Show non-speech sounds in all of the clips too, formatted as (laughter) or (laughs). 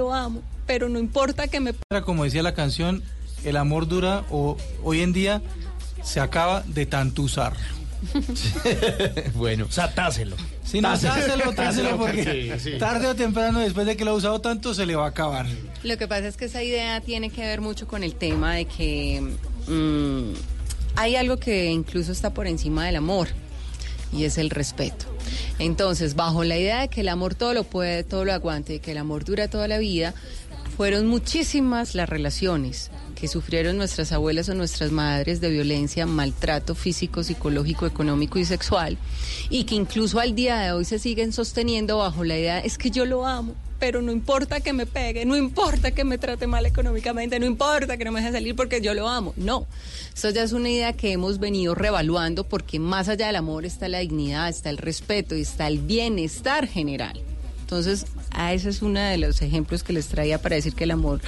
lo amo, pero no importa que me... Como decía la canción, el amor dura o hoy en día se acaba de tanto usar. (laughs) bueno. O sea, táselo. Sí, no, táselo, táselo, porque tarde o temprano, después de que lo ha usado tanto, se le va a acabar. Lo que pasa es que esa idea tiene que ver mucho con el tema de que mm, hay algo que incluso está por encima del amor y es el respeto. Entonces, bajo la idea de que el amor todo lo puede, todo lo aguante, que el amor dura toda la vida, fueron muchísimas las relaciones que sufrieron nuestras abuelas o nuestras madres de violencia, maltrato físico, psicológico, económico y sexual, y que incluso al día de hoy se siguen sosteniendo bajo la idea, es que yo lo amo, pero no importa que me pegue, no importa que me trate mal económicamente, no importa que no me deje salir porque yo lo amo. No, eso ya es una idea que hemos venido revaluando porque más allá del amor está la dignidad, está el respeto y está el bienestar general. Entonces, a ese es uno de los ejemplos que les traía para decir que el amor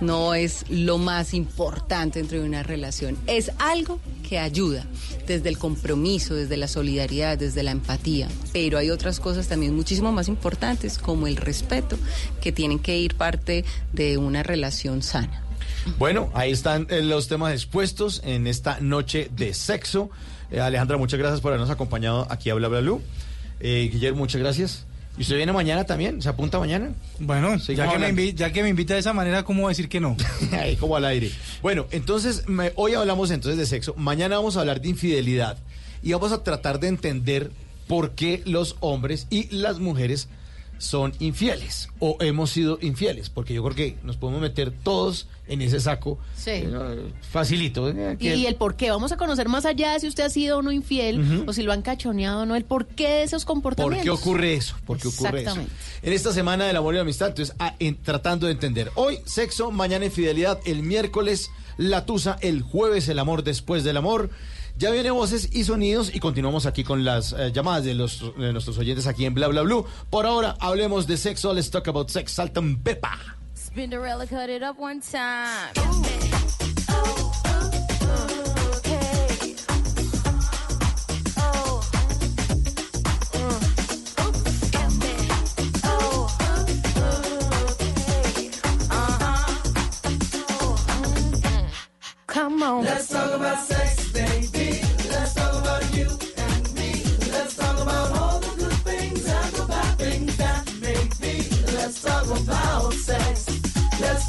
no es lo más importante dentro de una relación. Es algo que ayuda desde el compromiso, desde la solidaridad, desde la empatía. Pero hay otras cosas también muchísimo más importantes, como el respeto, que tienen que ir parte de una relación sana. Bueno, ahí están eh, los temas expuestos en esta noche de sexo. Eh, Alejandra, muchas gracias por habernos acompañado aquí a Bla Bla eh, Guillermo, muchas gracias. ¿Y usted viene mañana también? ¿Se apunta mañana? Bueno, ya que, me invita, ya que, me invita de esa manera, ¿cómo decir que no? (laughs) Ahí como al aire. Bueno, entonces, hoy hablamos entonces de sexo, mañana vamos a hablar de infidelidad y vamos a tratar de entender por qué los hombres y las mujeres son infieles o hemos sido infieles, porque yo creo que nos podemos meter todos en ese saco. Sí. Eh, facilito. ¿eh? y, el por qué. Vamos a conocer más allá de si usted ha sido o no infiel o si lo han cachoneado o no, el por qué de esos comportamientos. ¿Por qué ocurre eso? ¿Por qué ocurre eso? En esta semana del amor y la amistad, entonces, tratando de entender. Hoy, sexo, mañana infidelidad, el miércoles, la tusa, el jueves, el amor después del amor. Ya viene voces y sonidos y continuamos aquí con las eh, llamadas de, los, de nuestros oyentes aquí en Bla Bla Blue. Por ahora, hablemos de sexo. Let's talk about sex. Saltan Pepa. Spinderella cut it up one time. Come on. Let's talk about sex,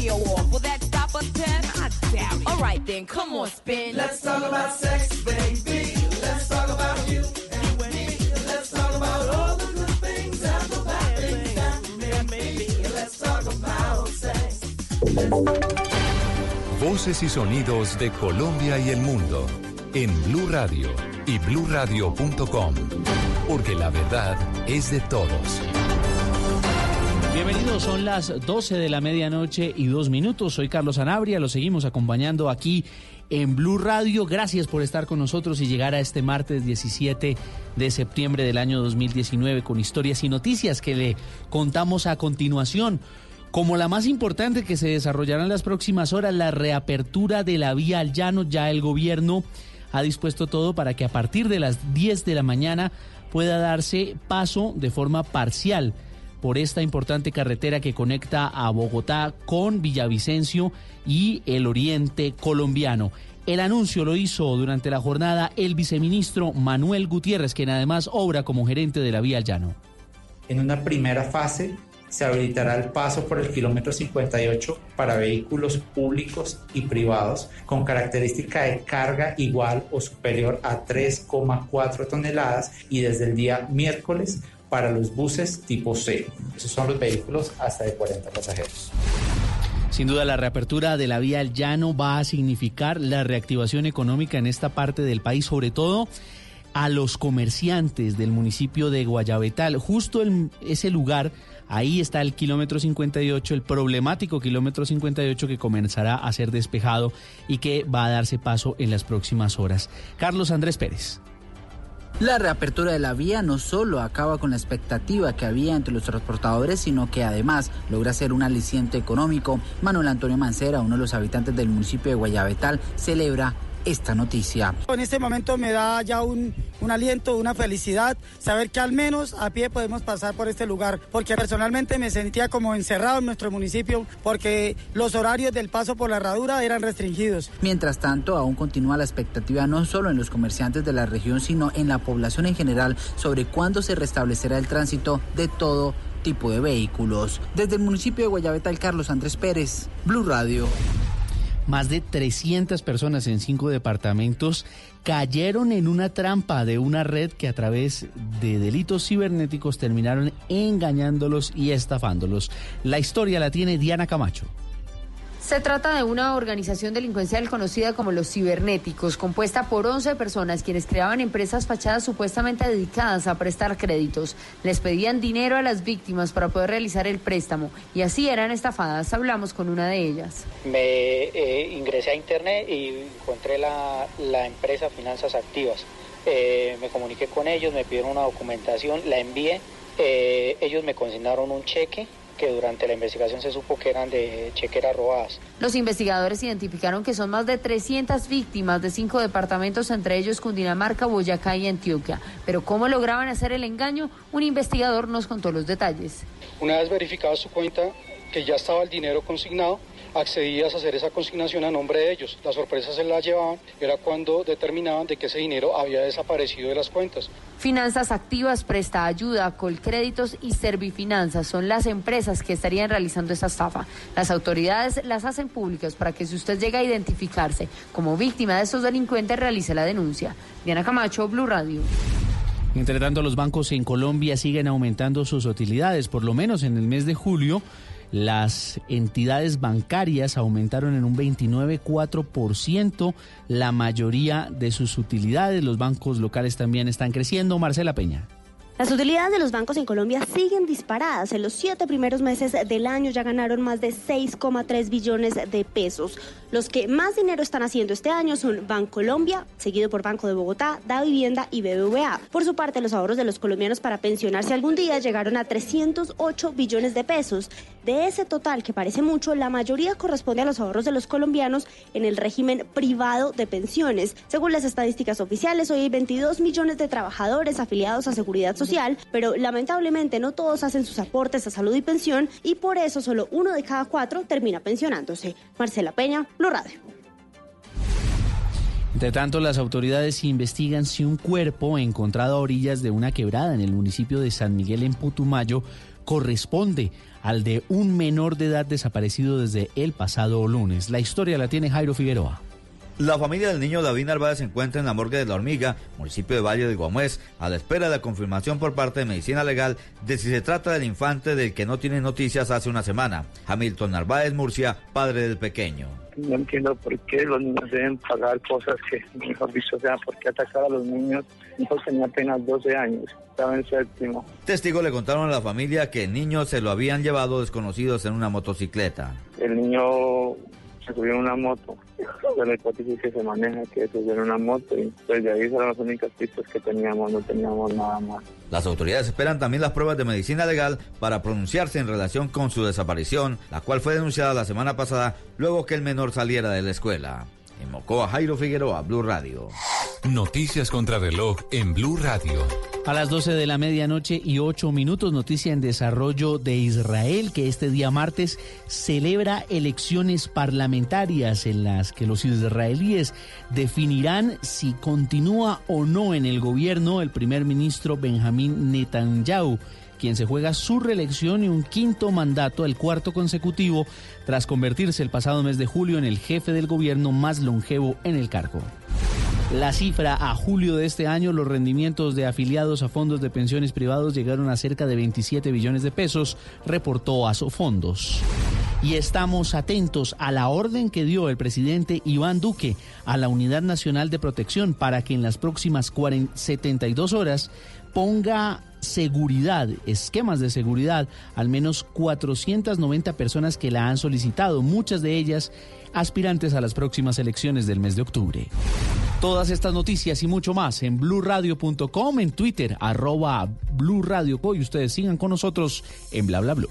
radio off. Will that stop us, Ted? I doubt it. Alright then, come on, spin. Let's talk about sex, baby. Let's talk about you. and me. Let's talk about all the good things and the bad things that may be. Let's talk about sex. Voces y sonidos de Colombia y el mundo en Blue Radio y bluradio.com, porque la verdad es de todos. Bienvenidos, son las 12 de la medianoche y dos minutos. Soy Carlos Anabria, lo seguimos acompañando aquí en Blue Radio. Gracias por estar con nosotros y llegar a este martes 17 de septiembre del año 2019 con historias y noticias que le contamos a continuación como la más importante que se desarrollará en las próximas horas, la reapertura de la vía al llano. Ya el gobierno ha dispuesto todo para que a partir de las 10 de la mañana pueda darse paso de forma parcial por esta importante carretera que conecta a Bogotá con Villavicencio y el oriente colombiano. El anuncio lo hizo durante la jornada el viceministro Manuel Gutiérrez, quien además obra como gerente de la vía llano. En una primera fase se habilitará el paso por el kilómetro 58 para vehículos públicos y privados con característica de carga igual o superior a 3,4 toneladas y desde el día miércoles para los buses tipo C. Esos son los vehículos hasta de 40 pasajeros. Sin duda, la reapertura de la vía al llano va a significar la reactivación económica en esta parte del país, sobre todo a los comerciantes del municipio de Guayabetal, justo en ese lugar Ahí está el kilómetro 58, el problemático kilómetro 58 que comenzará a ser despejado y que va a darse paso en las próximas horas. Carlos Andrés Pérez. La reapertura de la vía no solo acaba con la expectativa que había entre los transportadores, sino que además logra ser un aliciente económico. Manuel Antonio Mancera, uno de los habitantes del municipio de Guayabetal, celebra esta noticia. En este momento me da ya un, un, aliento, una felicidad, saber que al menos a pie podemos pasar por este lugar, porque personalmente me sentía como encerrado en nuestro municipio, porque los horarios del paso por la herradura eran restringidos. Mientras tanto, aún continúa la expectativa no solo en los comerciantes de la región, sino en la población en general sobre cuándo se restablecerá el tránsito de todo tipo de vehículos. Desde el municipio de Guayabetal, Carlos Andrés Pérez, Blue Radio. Más de 300 personas en cinco departamentos cayeron en una trampa de una red que a través de delitos cibernéticos terminaron engañándolos y estafándolos. La historia la tiene Diana Camacho. Se trata de una organización delincuencial conocida como los cibernéticos, compuesta por 11 personas quienes creaban empresas fachadas supuestamente dedicadas a prestar créditos. Les pedían dinero a las víctimas para poder realizar el préstamo y así eran estafadas. Hablamos con una de ellas. Me eh, ingresé a internet y encontré la, la empresa Finanzas Activas. Eh, me comuniqué con ellos, me pidieron una documentación, la envié. Eh, ellos me consignaron un cheque que durante la investigación se supo que eran de chequeras robadas. Los investigadores identificaron que son más de 300 víctimas de cinco departamentos, entre ellos Cundinamarca, Boyacá y Antioquia. Pero cómo lograban hacer el engaño, un investigador nos contó los detalles. Una vez verificada su cuenta, que ya estaba el dinero consignado, accedías a hacer esa consignación a nombre de ellos. La sorpresa se la llevaban, era cuando determinaban de que ese dinero había desaparecido de las cuentas. Finanzas Activas presta ayuda, Colcréditos y Servifinanzas son las empresas que estarían realizando esta estafa. Las autoridades las hacen públicas para que si usted llega a identificarse como víctima de estos delincuentes, realice la denuncia. Diana Camacho, Blue Radio. Entre tanto, los bancos en Colombia siguen aumentando sus utilidades, por lo menos en el mes de julio. Las entidades bancarias aumentaron en un 29,4% la mayoría de sus utilidades. Los bancos locales también están creciendo. Marcela Peña. Las utilidades de los bancos en Colombia siguen disparadas. En los siete primeros meses del año ya ganaron más de 6,3 billones de pesos. Los que más dinero están haciendo este año son Bancolombia, seguido por Banco de Bogotá, Da Vivienda y BBVA. Por su parte, los ahorros de los colombianos para pensionarse algún día llegaron a 308 billones de pesos. De ese total, que parece mucho, la mayoría corresponde a los ahorros de los colombianos en el régimen privado de pensiones. Según las estadísticas oficiales, hoy hay 22 millones de trabajadores afiliados a Seguridad Social pero lamentablemente no todos hacen sus aportes a salud y pensión y por eso solo uno de cada cuatro termina pensionándose. Marcela Peña, Lo. De tanto, las autoridades investigan si un cuerpo encontrado a orillas de una quebrada en el municipio de San Miguel en Putumayo corresponde al de un menor de edad desaparecido desde el pasado lunes. La historia la tiene Jairo Figueroa. La familia del niño David Narváez se encuentra en la morgue de La Hormiga, municipio de Valle de Guamués, a la espera de la confirmación por parte de Medicina Legal de si se trata del infante del que no tiene noticias hace una semana. Hamilton Narváez Murcia, padre del pequeño. No entiendo por qué los niños deben pagar cosas que, mejor dicho, o sea, por qué atacar a los niños. Mi hijo tenía apenas 12 años, estaba en séptimo. Testigos le contaron a la familia que el niño se lo habían llevado desconocidos en una motocicleta. El niño se subió en una moto. De la hipótesis que se maneja que en una moto y pues de ahí son las únicas pistas que teníamos, no teníamos nada más. Las autoridades esperan también las pruebas de medicina legal para pronunciarse en relación con su desaparición, la cual fue denunciada la semana pasada luego que el menor saliera de la escuela. En Mocoa, Jairo Figueroa, Blue Radio. Noticias contra reloj en Blue Radio. A las 12 de la medianoche y 8 minutos, noticia en desarrollo de Israel, que este día martes celebra elecciones parlamentarias en las que los israelíes definirán si continúa o no en el gobierno el primer ministro Benjamín Netanyahu quien se juega su reelección y un quinto mandato, el cuarto consecutivo, tras convertirse el pasado mes de julio en el jefe del gobierno más longevo en el cargo. La cifra a julio de este año, los rendimientos de afiliados a fondos de pensiones privados llegaron a cerca de 27 billones de pesos, reportó Asofondos. Y estamos atentos a la orden que dio el presidente Iván Duque a la Unidad Nacional de Protección para que en las próximas 40, 72 horas ponga seguridad, esquemas de seguridad, al menos 490 personas que la han solicitado, muchas de ellas aspirantes a las próximas elecciones del mes de octubre. Todas estas noticias y mucho más en blurradio.com, en Twitter, arroba blurradioco y ustedes sigan con nosotros en bla bla blue.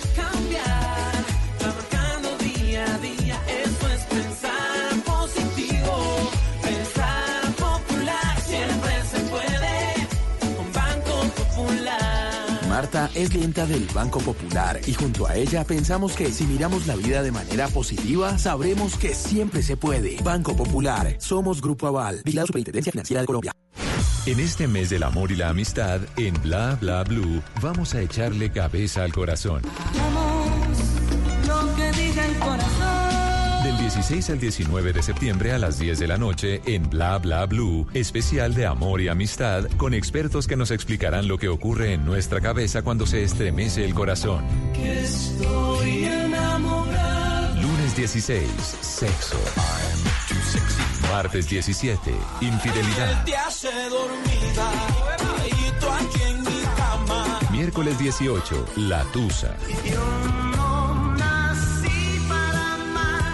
Marta es clienta del Banco Popular y junto a ella pensamos que si miramos la vida de manera positiva, sabremos que siempre se puede. Banco Popular, somos Grupo Aval, la Superintendencia Financiera de Colombia. En este mes del amor y la amistad, en Bla Bla Blue, vamos a echarle cabeza al corazón. Lo que diga el corazón. Del 16 al 19 de septiembre a las 10 de la noche en Bla Bla Blue, especial de amor y amistad con expertos que nos explicarán lo que ocurre en nuestra cabeza cuando se estremece el corazón. Que estoy enamorado. Lunes 16, sexo. Martes 17, infidelidad. Te hace dormida. Aquí en mi cama. Miércoles 18, la tusa. Yo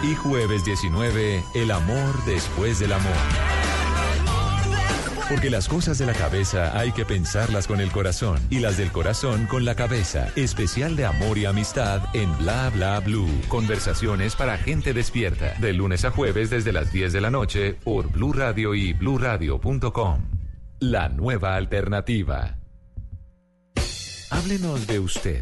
Y jueves 19, el amor después del amor. Porque las cosas de la cabeza hay que pensarlas con el corazón y las del corazón con la cabeza. Especial de amor y amistad en Bla Bla Blue. Conversaciones para gente despierta. De lunes a jueves desde las 10 de la noche por Blue Radio y bluradio.com. La nueva alternativa. Háblenos de usted.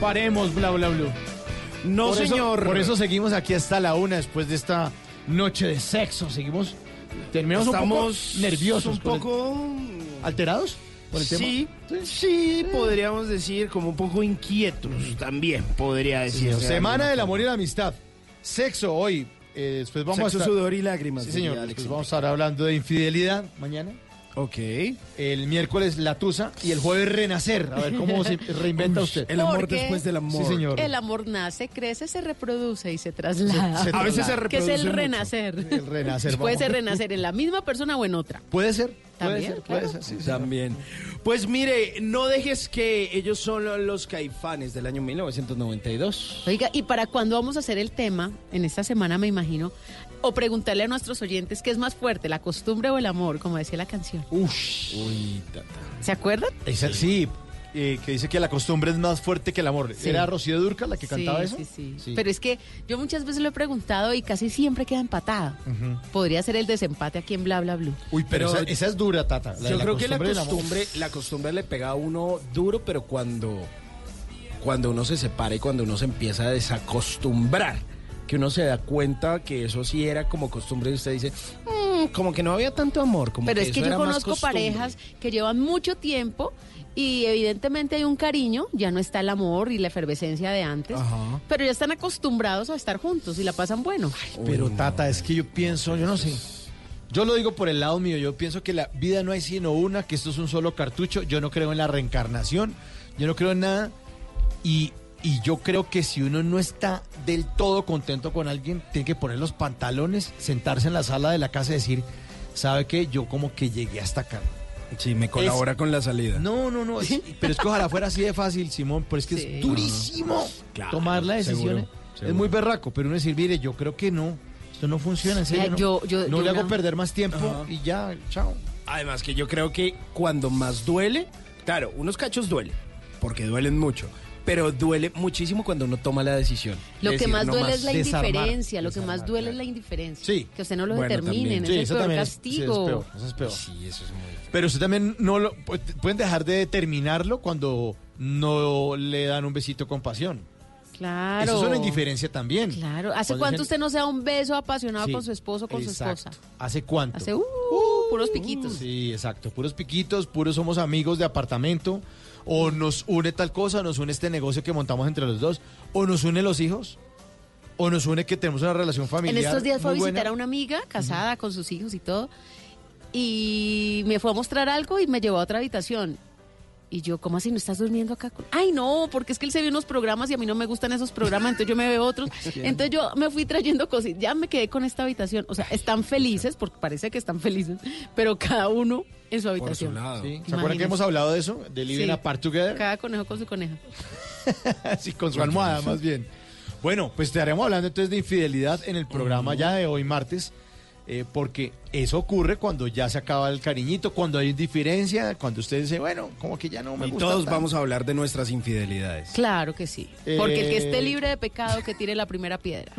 Paremos, bla, bla, bla. No, Por eso- señor. por eso seguimos aquí hasta la una después de esta noche de sexo. Seguimos. Terminamos Estamos un poco nerviosos. un por el- poco ¿Alterados? por el sí, tema? sí, podríamos decir como un poco inquietos también, podría Sí, decir. señor. Semana del amor y la amistad. Sexo hoy. eh, después vamos Sexo, a estar... sudor y lágrimas, Sí, señor. Alex Después vamos a estar hablando de infidelidad mañana. Ok. El miércoles la tusa y el jueves renacer. A ver cómo se (laughs) reinventa usted. El amor Porque después del amor. Sí, señor. El amor nace, crece, se reproduce y se traslada. Se- se (laughs) A veces se traslada. Que es reproduce el mucho. renacer. El renacer. Puede ser renacer en la misma persona o en otra. Puede ser. Puede También, ser, puede claro. ser. sí, sí. También. Pues mire, no dejes que ellos son los caifanes del año 1992. Oiga, ¿y para cuándo vamos a hacer el tema? En esta semana me imagino. O preguntarle a nuestros oyentes qué es más fuerte, la costumbre o el amor, como decía la canción. Ush. Uy, tata. ¿Se acuerdan? Esa- sí, eh, que dice que la costumbre es más fuerte que el amor. Sí. ¿Era Rocío Durca la que cantaba sí, eso? Sí, sí, Sí. Pero es que yo muchas veces lo he preguntado y casi siempre queda empatada. Podría ser el desempate aquí en Bla Bla Blue. Uy, pero, Pero- esa, esa es dura, Tata. la Yo creo que la costumbre, la costumbre le pega a uno duro, pero cuando, cuando uno se separa y cuando uno se empieza a desacostumbrar, que uno se da cuenta que eso sí era como costumbre y usted dice, "Mm, como que no había tanto amor. Como Pero es que eso yo conozco costumbre". parejas que llevan mucho tiempo y evidentemente hay un cariño, ya no está el amor y la efervescencia de antes, Ajá. pero ya están acostumbrados a estar juntos y la pasan bueno. Pero Tata, es que yo pienso, yo no sé. Yo lo digo por el lado mío, yo pienso que la vida no hay sino una, que esto es un solo cartucho, yo no creo en la reencarnación, yo no creo en nada y, y yo creo que si uno no está del todo contento con alguien, tiene que poner los pantalones, sentarse en la sala de la casa y decir, ¿sabe qué? Yo como que llegué hasta acá. Sí, me colabora con la salida. No, no, no, es- pero es que ojalá fuera así de fácil, Simón, pero es que Sí. es durísimo Claro, tomar la decisión. seguro, ¿eh? seguro. Es muy berraco, pero uno decir, mire, yo creo que no, esto no funciona, en serio. Mira, no, yo- yo- no yo le hago perder más tiempo Ajá. y ya, chao. Además que yo creo que cuando más duele, claro, unos cachos duelen, porque duelen mucho, pero duele muchísimo cuando uno toma la decisión. Lo que decir, más duele es la desarmar, indiferencia, lo que más duele claro. es la indiferencia. Sí. Que usted no lo Bueno, determine, Sí, el eso peor también es, sí, castigo. es peor, eso es peor. Sí, eso es muy... Pero usted también no lo pu- pueden dejar de determinarlo cuando no le dan un besito con pasión. Claro. Eso es una indiferencia también. Claro. ¿Hace Cuando cuánto dicen- usted no se da un beso apasionado Sí, con su esposo o con su exacto. esposa? ¿Hace cuánto? Hace uh, puros piquitos. Sí, exacto. Puros piquitos, puros somos amigos de apartamento. O nos une tal cosa, nos une este negocio que montamos entre los dos. O nos une los hijos. O nos une que tenemos una relación En familiar. estos días fue a visitar buena. a una amiga casada con sus hijos y todo. Y me fue a mostrar algo y me llevó a otra habitación. Y yo, ¿cómo así no estás durmiendo acá? con-?" Ay, no, porque es que él se ve unos programas y a mí no me gustan esos programas, entonces yo me veo otros. (laughs) Entonces yo me fui trayendo cosas. Ya me quedé con esta habitación. O sea, están felices, porque parece que están felices, pero cada uno en su habitación. Sí. ¿Se acuerdan que hemos hablado de eso? De Living Sí. Apart Together. Cada conejo con su coneja. (laughs) Sí, con su almohada, más bien. Bueno, pues estaremos hablando entonces de infidelidad en el programa ya de hoy martes, eh, porque eso ocurre cuando ya se acaba el cariñito, cuando hay indiferencia, cuando usted dice, bueno, como que ya no me Y gusta. todos tanto. vamos a hablar de nuestras infidelidades. Claro que sí. Porque el que esté Eh, libre de pecado, que tire la primera piedra.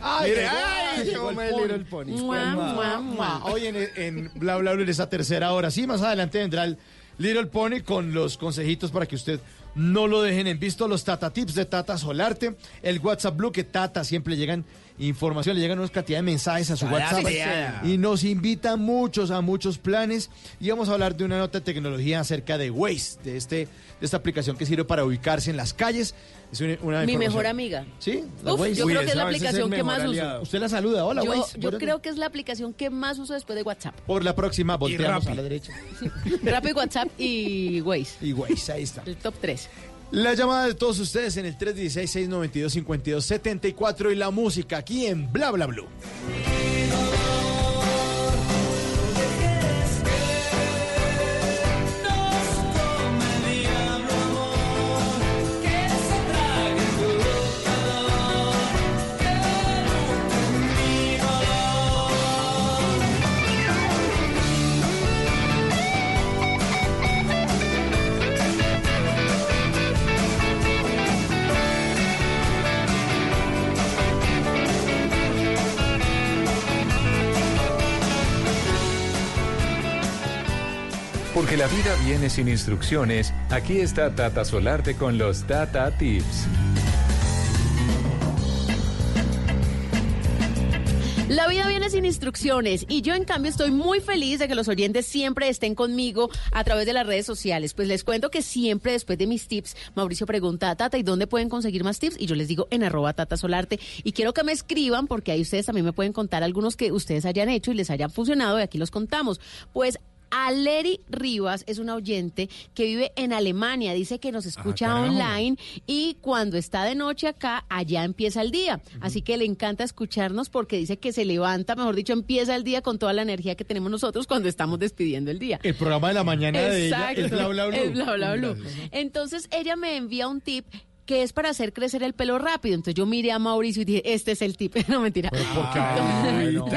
Ay, Mire, llegó, ay, llegó llegó el el pony. Little Pony. Mua, mua, mua. Hoy en, en Bla Bla Bla en esa tercera hora. Sí, más adelante vendrá el Little Pony con los consejitos para que usted no lo dejen en visto. Los Tata Tips de Tata Solarte. El WhatsApp Blue que Tata siempre le llegan información, le llegan una cantidad de mensajes a su Cada WhatsApp. Y nos invitan muchos a muchos planes. Y vamos a hablar de una nota de tecnología acerca de Waze, de, este, de esta aplicación que sirve para ubicarse en las calles. Es una, una Mi mejor amiga. ¿Sí? la Uf, Waze. yo creo que es la es aplicación que más uso. Usted la saluda. Hola, yo Waze. yo creo que es la aplicación que más uso después de WhatsApp. Por la próxima volteamos a la derecha. (laughs) Rappi, WhatsApp y Waze. Y Waze, ahí está. El top 3. La llamada de todos ustedes en el 316-692-5274 y la música aquí en Bla Bla Blue. Sin instrucciones, aquí está Tata Solarte con los Tata Tips. La vida viene sin instrucciones y yo en cambio estoy muy feliz de que los oyentes siempre estén conmigo a través de las redes sociales. Pues les cuento que siempre después de mis tips, Mauricio pregunta a Tata, ¿y dónde pueden conseguir más tips? Y yo les digo en arroba Tata Solarte. Y quiero que me escriban porque ahí ustedes también me pueden contar algunos que ustedes hayan hecho y les hayan funcionado y aquí los contamos. Pues Aleri Rivas es una oyente que vive en Alemania, dice que nos escucha carajo. online y cuando está de noche acá, allá empieza el día. Así que le encanta escucharnos porque dice que se levanta, mejor dicho, empieza el día con toda la energía que tenemos nosotros cuando estamos despidiendo el día. El programa de la mañana de ella es bla bla bla. es bla, bla, bla. Entonces ella me envía un tip que es para hacer crecer el pelo rápido. Entonces yo miré a Mauricio y dije, este es el tip. (laughs) No, mentira. Ay, no, sí.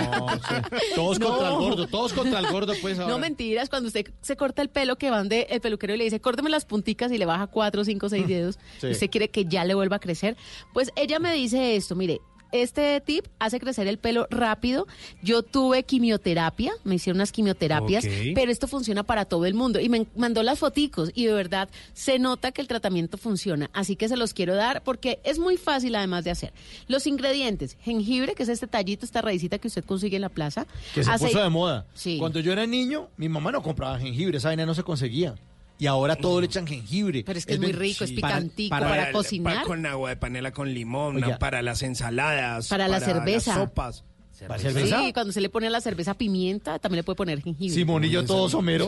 Todos (laughs) contra el gordo, todos contra el gordo, pues ahora. No mentiras, cuando usted se corta el pelo, que van de el peluquero y le dice, córteme las punticas y le baja cuatro, cinco, seis dedos, Sí. usted quiere que ya le vuelva a crecer. Pues ella me dice esto, mire, este tip hace crecer el pelo rápido. Yo tuve quimioterapia, me hicieron unas quimioterapias, pero esto funciona para todo el mundo. Y me mandó las foticos y de verdad se nota que el tratamiento funciona. Así que se los quiero dar porque es muy fácil además de hacer. Los ingredientes, jengibre, que es este tallito, esta raicita que usted consigue en la plaza. Que se puso de moda. Sí. Cuando yo era niño, mi mamá no compraba jengibre, esa vaina no se conseguía. Y ahora todo le echan jengibre. Pero es que es muy rico, es picantico, para, cocinar. pa- con agua de panela con limón, Oiga. para las ensaladas. Para la cerveza. las sopas. ¿Para cerveza? Sí, cuando se le pone a la cerveza pimienta, también le puede poner jengibre. Simonillo todo somero.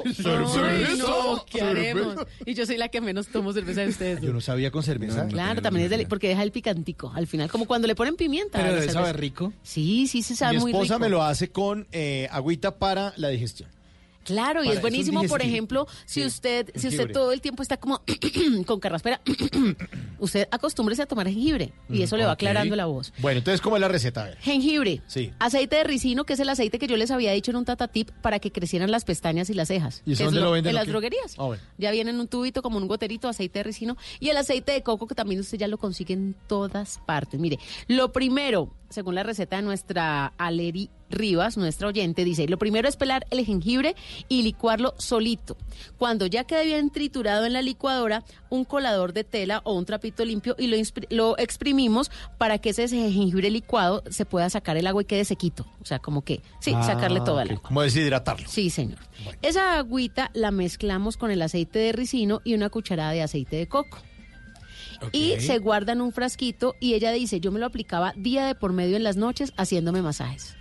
No, ¿qué Cerveza. haremos? Y yo soy la que menos tomo cerveza de ustedes. Yo no sabía con cerveza. Claro, también es deli- porque deja el picantico al final, como cuando le ponen pimienta. Pero debe cerveza. saber rico. Sí, sí, se sabe Mi muy esposa rico. me lo hace con eh, agüita para la digestión. Claro, y es buenísimo, por ejemplo, si Sí, usted si usted todo el tiempo está como (clears throat) con carraspera, (clears throat) usted acostúmbrese a tomar jengibre y eso le va aclarando la voz. Bueno, entonces, ¿cómo es la receta? A ver. Jengibre, Sí. aceite de ricino, que es el aceite que yo les había dicho en un tata tip para que crecieran las pestañas y las cejas. ¿Y eso dónde lo venden En las droguerías. Ah, bueno. Ya viene en un tubito como un goterito aceite de ricino y el aceite de coco que también usted ya lo consigue en todas partes. Mire, lo primero, según la receta de nuestra Aleri Rivas, nuestra oyente, dice, lo primero es pelar el jengibre y licuarlo solito. Cuando ya quede bien triturado en la licuadora, un colador de tela o un trapito limpio y lo, lo exprimimos para que ese jengibre licuado se pueda sacar el agua y quede sequito. O sea, como que, sí, Ah, sacarle toda agua. Como deshidratarlo. Sí, señor. Esa agüita la mezclamos con el aceite de ricino y una cucharada de aceite de coco. Y se guarda en un frasquito y ella dice, yo me lo aplicaba día de por medio en las noches haciéndome masajes.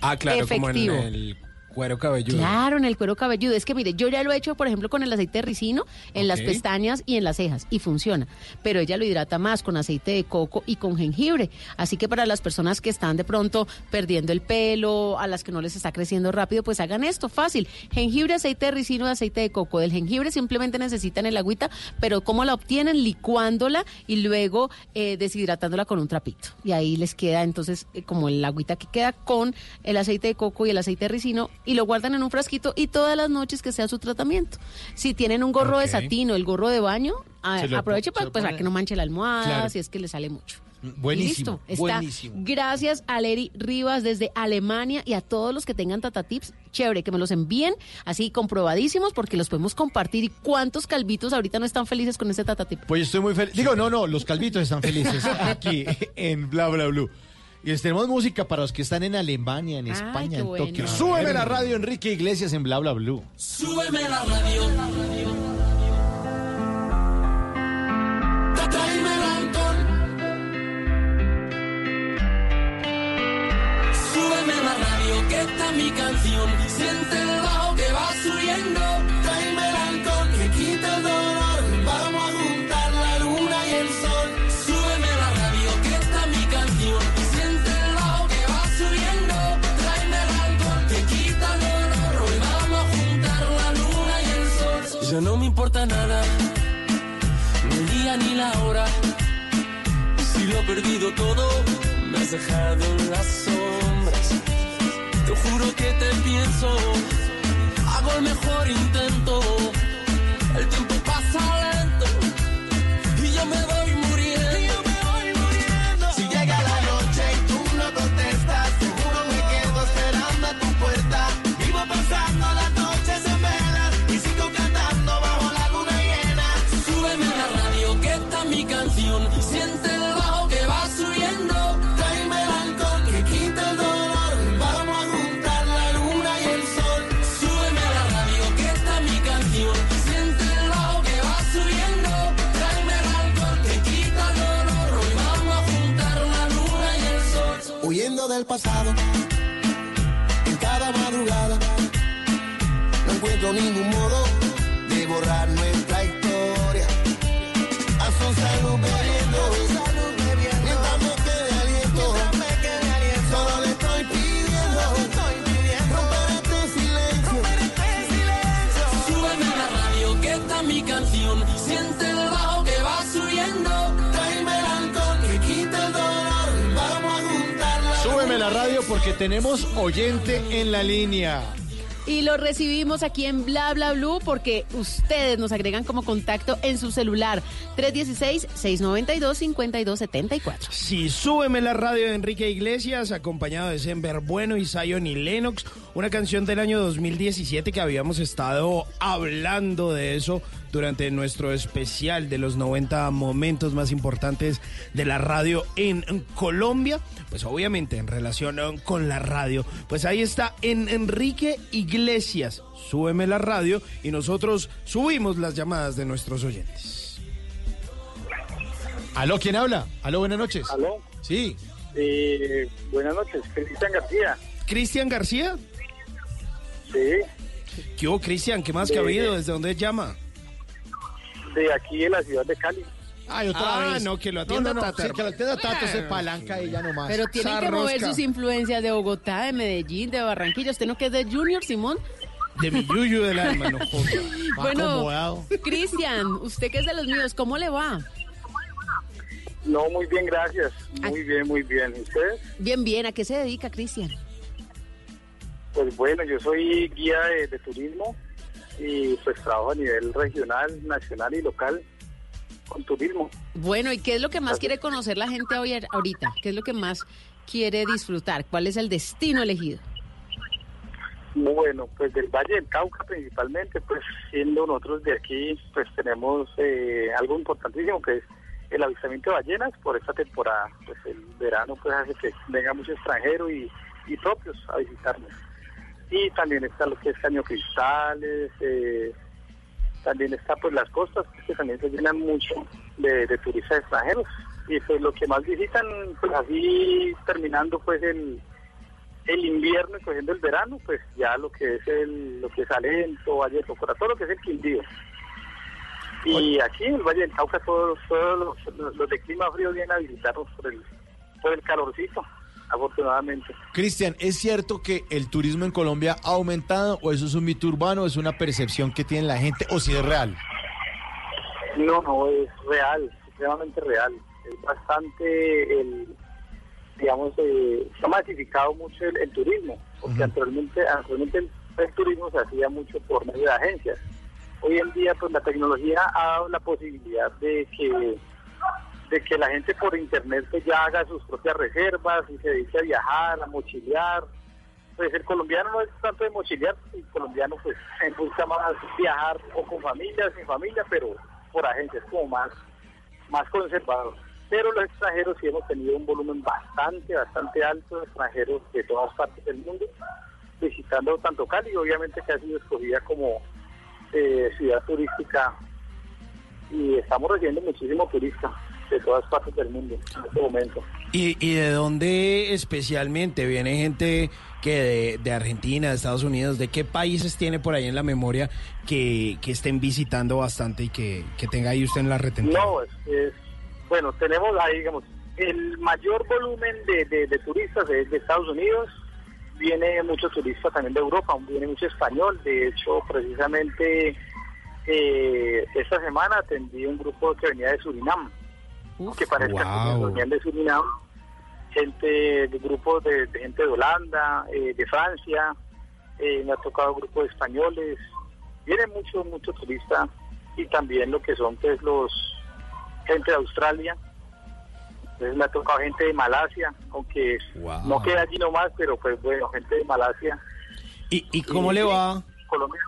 Ah, claro, como en Efectivo. el cuero cabelludo. Claro, en el cuero cabelludo. Es que mire, yo ya lo he hecho, por ejemplo, con el aceite de ricino en las pestañas y en las cejas y funciona. Pero ella lo hidrata más con aceite de coco y con jengibre. Así que para las personas que están de pronto perdiendo el pelo, a las que no les está creciendo rápido, pues hagan esto, fácil. Jengibre, aceite de ricino, aceite de coco. Del jengibre simplemente necesitan el agüita, pero ¿cómo la obtienen? Licuándola y luego eh, deshidratándola con un trapito. Y ahí les queda entonces eh, como el agüita que queda con el aceite de coco y el aceite de ricino y lo guardan en un frasquito y todas las noches que sea su tratamiento. Si tienen un gorro de Ok. satín o el gorro de baño, a- Se lo aproveche para pues, a que no manche la almohada Claro. si es que le sale mucho. Buenísimo, Y listo, está. buenísimo. Gracias a Leri Rivas desde Alemania y a todos los que tengan Tata Tips. Chévere, que me los envíen así comprobadísimos porque los podemos compartir. ¿Y cuántos calvitos ahorita no están felices con este Tata Tip? Pues estoy muy feliz. Digo, no, no, los calvitos están felices (laughs) aquí en Bla Bla Blue. Y les tenemos música para los que están en Alemania, en España, en bueno. Tokio. Súbeme la radio, Enrique Iglesias, en Bla Bla Blue. Súbeme la radio. El alcohol. Súbeme la radio, que esta es mi canción. Siente el bajo que va subiendo. Ya no me importa nada, ni el día ni la hora. Si lo he perdido todo, me has dejado en las sombras. Te juro que te pienso, hago el mejor intento. El tiempo pasa lento tenemos oyente en la línea. Y lo recibimos aquí en Bla Bla Blue porque ustedes nos agregan como contacto en su celular 316-692-5274. Sí, súbeme la radio de Enrique Iglesias, acompañado de Sember Bueno y Zion y Lennox, una canción del año 2017 que habíamos estado hablando de eso durante nuestro especial de los 90 momentos más importantes de la radio en Colombia. Pues obviamente en relación con la radio, pues ahí está en Enrique Iglesias. Súbeme la radio y nosotros subimos las llamadas de nuestros oyentes. Aló, ¿quién habla? Aló, buenas noches. Aló. Sí. Eh, buenas noches, Cristian García. ¿Cristian García? Sí, ¿Qué hubo, Cristian? ¿Qué más que ha habido? ¿Desde dónde llama? de aquí de la ciudad de Cali. Ay, otra Ah, vez. no, que lo atienda no, no, Tato. sí, que lo atienda Tato, se palanca y ya nomás. Pero tienen que mover sus influencias de Bogotá, de Medellín, de Barranquilla. ¿Usted no que es de Junior, Simón? De mi yuyu del (laughs) alma, no joda. Bueno, Acomodado. Cristian, usted que es de los míos, ¿cómo le va? No, muy bien, gracias. Muy bien, muy bien. ¿Y ustedes? Bien, bien. ¿A qué se dedica, Cristian? Pues bueno, yo soy guía de, de turismo y pues trabajo a nivel regional, nacional y local con turismo. Bueno, ¿y qué es lo que más quiere conocer la gente hoy ahorita? ¿Qué es lo que más quiere disfrutar? ¿Cuál es el destino elegido? Bueno, pues del Valle del Cauca principalmente, pues siendo nosotros de aquí, pues tenemos eh, algo importantísimo que es el avistamiento de ballenas por esta temporada. Pues el verano pues hace que venga mucho extranjero y, y propios a visitarnos. Y también está lo que es Caño Cristales, eh, también está pues las costas que también se llenan mucho de, de turistas extranjeros. Y pues lo que más visitan, pues así terminando pues el, el invierno y cogiendo el verano, pues ya lo que es el, lo que es Alento, Valle de todo lo que es el Quindío. Y aquí en el Valle del Cauca todos, todos los, los- los de clima frío vienen a visitarnos por el, por el calorcito, afortunadamente. Cristian, ¿es cierto que el turismo en Colombia ha aumentado o eso es un mito urbano, es una percepción que tiene la gente o si es real? No, no, es real, extremadamente real. Es bastante, el, digamos, eh, se ha masificado mucho el, el turismo, porque anteriormente, anteriormente el, el turismo se hacía mucho por medio de agencias. Hoy en día, pues la tecnología ha dado la posibilidad de que de que la gente por internet pues, ya haga sus propias reservas y se dedique a viajar, a mochilear. Pues el colombiano no es tanto de mochilear, el colombiano pues busca más viajar o con familia, sin familia, pero por agencias como más, más conservador. Pero los extranjeros sí hemos tenido un volumen bastante, bastante alto de extranjeros de todas partes del mundo visitando tanto Cali, obviamente que ha sido escogida como eh, ciudad turística y estamos recibiendo muchísimo turista de todas partes del mundo en este momento. ¿Y, y de dónde especialmente viene gente que de, de Argentina, de Estados Unidos? ¿De qué países tiene por ahí en la memoria que, que estén visitando bastante y que, que tenga ahí usted en la retención? No, es, es- bueno, tenemos ahí, digamos, el mayor volumen de, de- de turistas de, de Estados Unidos, viene muchos turistas también de Europa, viene mucho español, de hecho, precisamente eh, esta semana atendí un grupo que venía de Surinam, que parece Guau. que de Surinam, gente de grupos de, de gente de Holanda, eh, de Francia, eh, me ha tocado grupos españoles, viene mucho, mucho turista y también lo que son pues los gente de Australia, entonces me ha tocado gente de Malasia, aunque no queda allí nomás, pero pues bueno, gente de Malasia. ¿Y, y cómo le va? Colombia.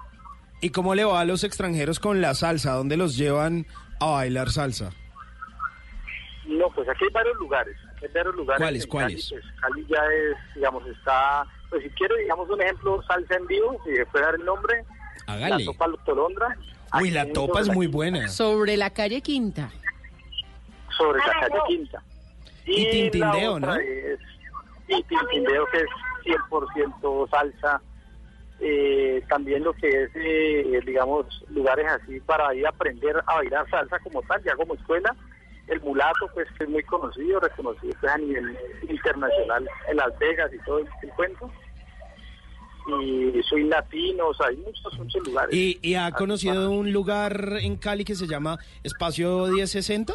¿Y cómo le va a los extranjeros con la salsa? ¿Dónde los llevan a bailar salsa? No, pues aquí hay varios lugares. Hay varios lugares. ¿Cuáles, en cuáles? Cali, pues, Cali ya es, digamos, está. Pues si quiere, digamos, un ejemplo, salsa en vivo, si se puede dar el nombre. Hágale. La Topa Tolondra. Uy, la topa es muy buena. Sobre la calle Quinta. Sobre la calle Quinta. Y Tintindeo, la otra ¿no? es- y Tintindeo que es 100% salsa. Eh, también lo que es, eh, digamos, lugares así para ir a aprender a bailar salsa como tal, ya como escuela. El mulato, pues, que es muy conocido, reconocido pues, a nivel internacional en Las Vegas y todo el, cuento. Y soy latinos, hay muchos, muchos lugares. ¿Y, y ha conocido un lugar en Cali que se llama Espacio 1060?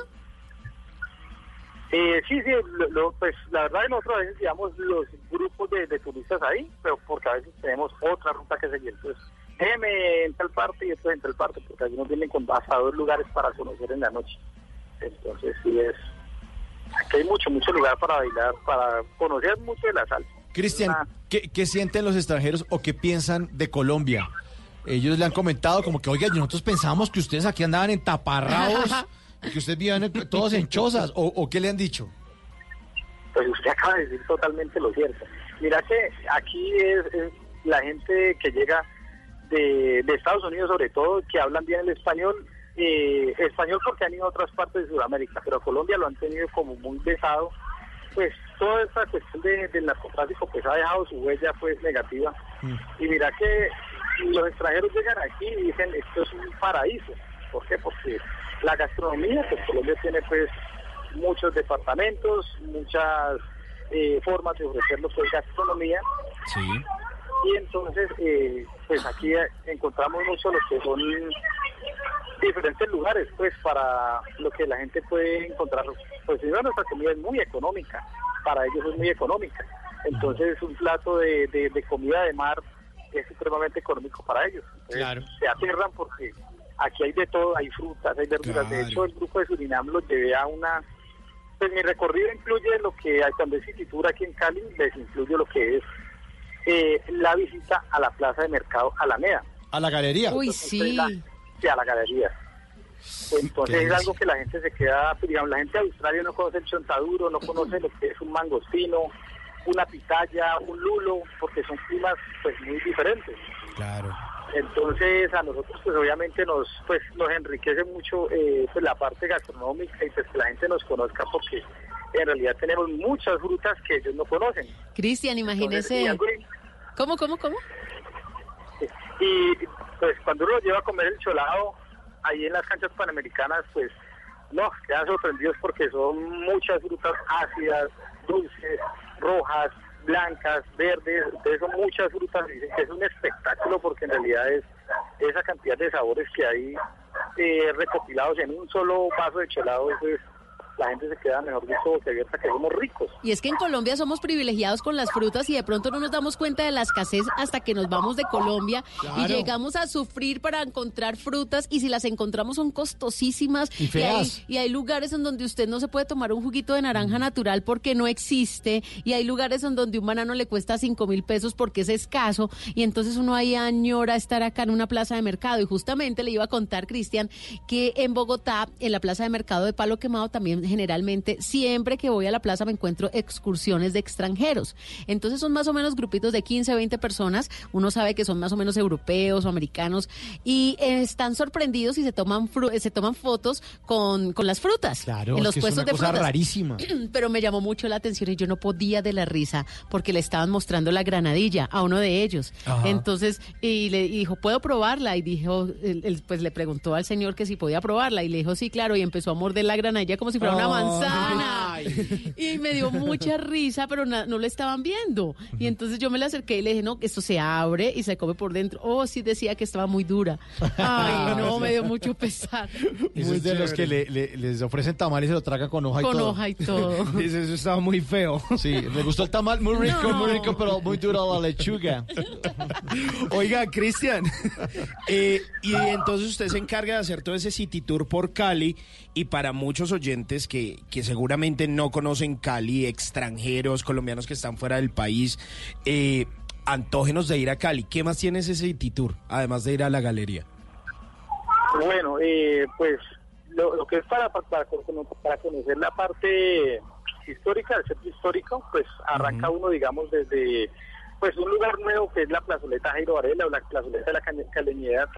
Eh, sí, sí, lo- lo- pues la verdad nosotros a veces llevamos los grupos de, de turistas ahí, pero porque a veces tenemos otra ruta que seguir. Pues déjeme en tal parte y después en tal parte, porque allí nos vienen con hasta dos lugares para conocer en la noche. Entonces sí es, aquí hay mucho, mucho lugar para bailar, para conocer mucho de la salsa. Cristian, ¿qué, qué sienten los extranjeros o qué piensan de Colombia? Ellos le han comentado como que, oiga, nosotros pensábamos que ustedes aquí andaban en taparrabos, (laughs) que ustedes vivían en- todos en chozas, o, o qué le han dicho? Pues usted acaba de decir totalmente lo cierto. Mira que aquí es, es la gente que llega de, de Estados Unidos sobre todo, que hablan bien el español, eh, español porque han ido a otras partes de Sudamérica, pero Colombia lo han tenido como muy pesado. Pues toda esta cuestión de- del narcotráfico pues ha dejado su huella pues negativa. Y mira que los extranjeros llegan aquí y dicen esto es un paraíso. ¿Por qué? Porque la gastronomía, pues Colombia tiene pues muchos departamentos, muchas eh, formas de ofrecer lo que es gastronomía. Sí. Y entonces, eh, pues aquí encontramos mucho lo que son diferentes lugares, pues para lo que la gente puede encontrar. Pues primero nuestra comida es muy económica, para ellos es muy económica. Entonces un plato de, de- de comida de mar es supremamente económico para ellos. Entonces, Claro. Se aterran porque aquí hay de todo, hay frutas, hay verduras. De hecho, el grupo de Surinam los llevé a una... Pues mi recorrido incluye lo que hay cuando es Cititura aquí en Cali, les incluye lo que es eh, la visita a la plaza de mercado Alameda. A la galería. Uy, Entonces, sí. la- a la galería. Entonces es algo que la gente se queda, digamos, la gente de Australia no conoce el chontaduro, no conoce lo que es un mangostino, una pitaya, un lulo, porque son climas pues muy diferentes. Claro. Entonces a nosotros pues obviamente nos pues nos enriquece mucho eh, pues la parte gastronómica y pues que la gente nos conozca porque en realidad tenemos muchas frutas que ellos no conocen. Cristian, Entonces, imagínese. algo- ¿Cómo, cómo, cómo? Y pues cuando uno lleva a comer el cholado ahí en las canchas panamericanas, pues no, quedan sorprendidos porque son muchas frutas ácidas, dulces, rojas, blancas, verdes, entonces son muchas frutas que es un espectáculo porque en realidad es esa cantidad de sabores que hay eh, recopilados en un solo vaso de cholado, eso es, la gente se queda mejor dicho boquiabierta que somos ricos. Y es que en Colombia somos privilegiados con las frutas y de pronto no nos damos cuenta de la escasez hasta que nos vamos de Colombia Claro. y llegamos a sufrir para encontrar frutas y si las encontramos son costosísimas Y feas. hay, y hay lugares en donde usted no se puede tomar un juguito de naranja natural porque no existe y hay lugares en donde un banano le cuesta cinco mil pesos porque es escaso y entonces uno ahí añora estar acá en una plaza de mercado y justamente le iba a contar Cristian que en Bogotá en la plaza de mercado de Palo Quemado también generalmente siempre que voy a la plaza me encuentro excursiones de extranjeros entonces son más o menos grupitos de 15 20 personas uno sabe que son más o menos europeos o americanos y están sorprendidos y se toman fru- eh, se toman fotos con, con las frutas Claro, en es los es puestos una de cosa frutas rarísima. (clears throat) pero me llamó mucho la atención y yo no podía de la risa porque le estaban mostrando la granadilla a uno de ellos. Ajá. Entonces, y le y dijo, ¿puedo probarla? Y dijo, pues le preguntó al señor que si podía probarla y le dijo, sí, claro, y empezó a morder la granadilla como si fuera una manzana. Y me dio mucha risa, pero na- no lo estaban viendo. Y entonces yo me le acerqué y le dije, no, esto se abre y se come por dentro. Oh, sí decía que estaba muy dura. Ay, no, me dio mucho pesar. Eso es de los que le- le- les ofrecen tamal y se lo tragan con hoja y Con todo. hoja y todo. (laughs) Dice, eso estaba muy feo. Sí, le gustó el tamal, muy rico, No. muy rico, pero muy dura la lechuga. Oiga, Cristian, (laughs) eh, y entonces usted se encarga de hacer todo ese city tour por Cali y para muchos oyentes que, que seguramente no conocen Cali, extranjeros, colombianos que están fuera del país, eh, antógenos de ir a Cali. ¿Qué más tiene ese city tour, además de ir a la galería? Bueno, eh, pues lo, lo que es para, para, para conocer la parte histórica, el centro histórico, pues arranca uno, digamos, desde pues un lugar nuevo que es la plazoleta Jairo Varela o la plazoleta de la Caleñedad,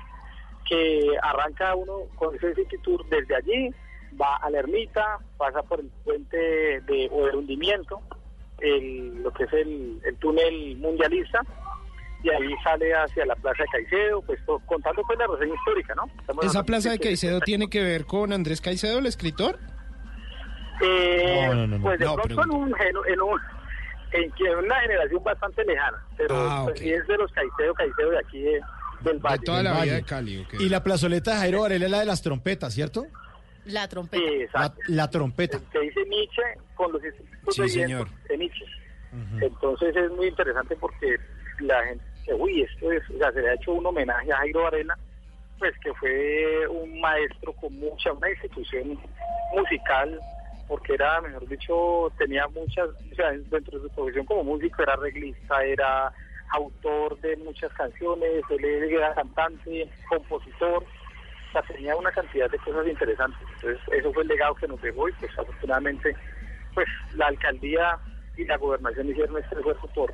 que arranca uno con ese city tour desde allí, va a la ermita, pasa por el puente de, o del hundimiento, el, lo que es el, el túnel mundialista y ahí sale hacia la plaza de Caicedo, pues contando pues la reseña histórica, ¿no? Estamos ¿Esa plaza de que- Caicedo tiene que ver con Andrés Caicedo, el escritor? Eh, No, no, no, no. Pues de No, pronto en, un, en, en, un- en una generación bastante lejana, pero Ah, pues, ok. sí es de los Caicedo, Caicedo de aquí de- del Valle. toda la vida de Cali, ok. Y la plazoleta de Jairo Varela es la de las trompetas, ¿cierto? La trompeta. Sí, La, exacto. la trompeta. Se dice Nietzsche con los institutos Sí, de señor. de Nietzsche. Entonces es muy interesante porque la gente dice, uy, esto es, o sea, se le ha hecho un homenaje a Jairo Varela, pues que fue un maestro con mucha, una institución musical, porque era, mejor dicho, tenía muchas, o sea, dentro de su profesión como músico era arreglista, era autor de muchas canciones, él era cantante, compositor, tenía una cantidad de cosas interesantes. Entonces, eso fue el legado que nos dejó y pues afortunadamente, pues la alcaldía y la gobernación hicieron este esfuerzo por,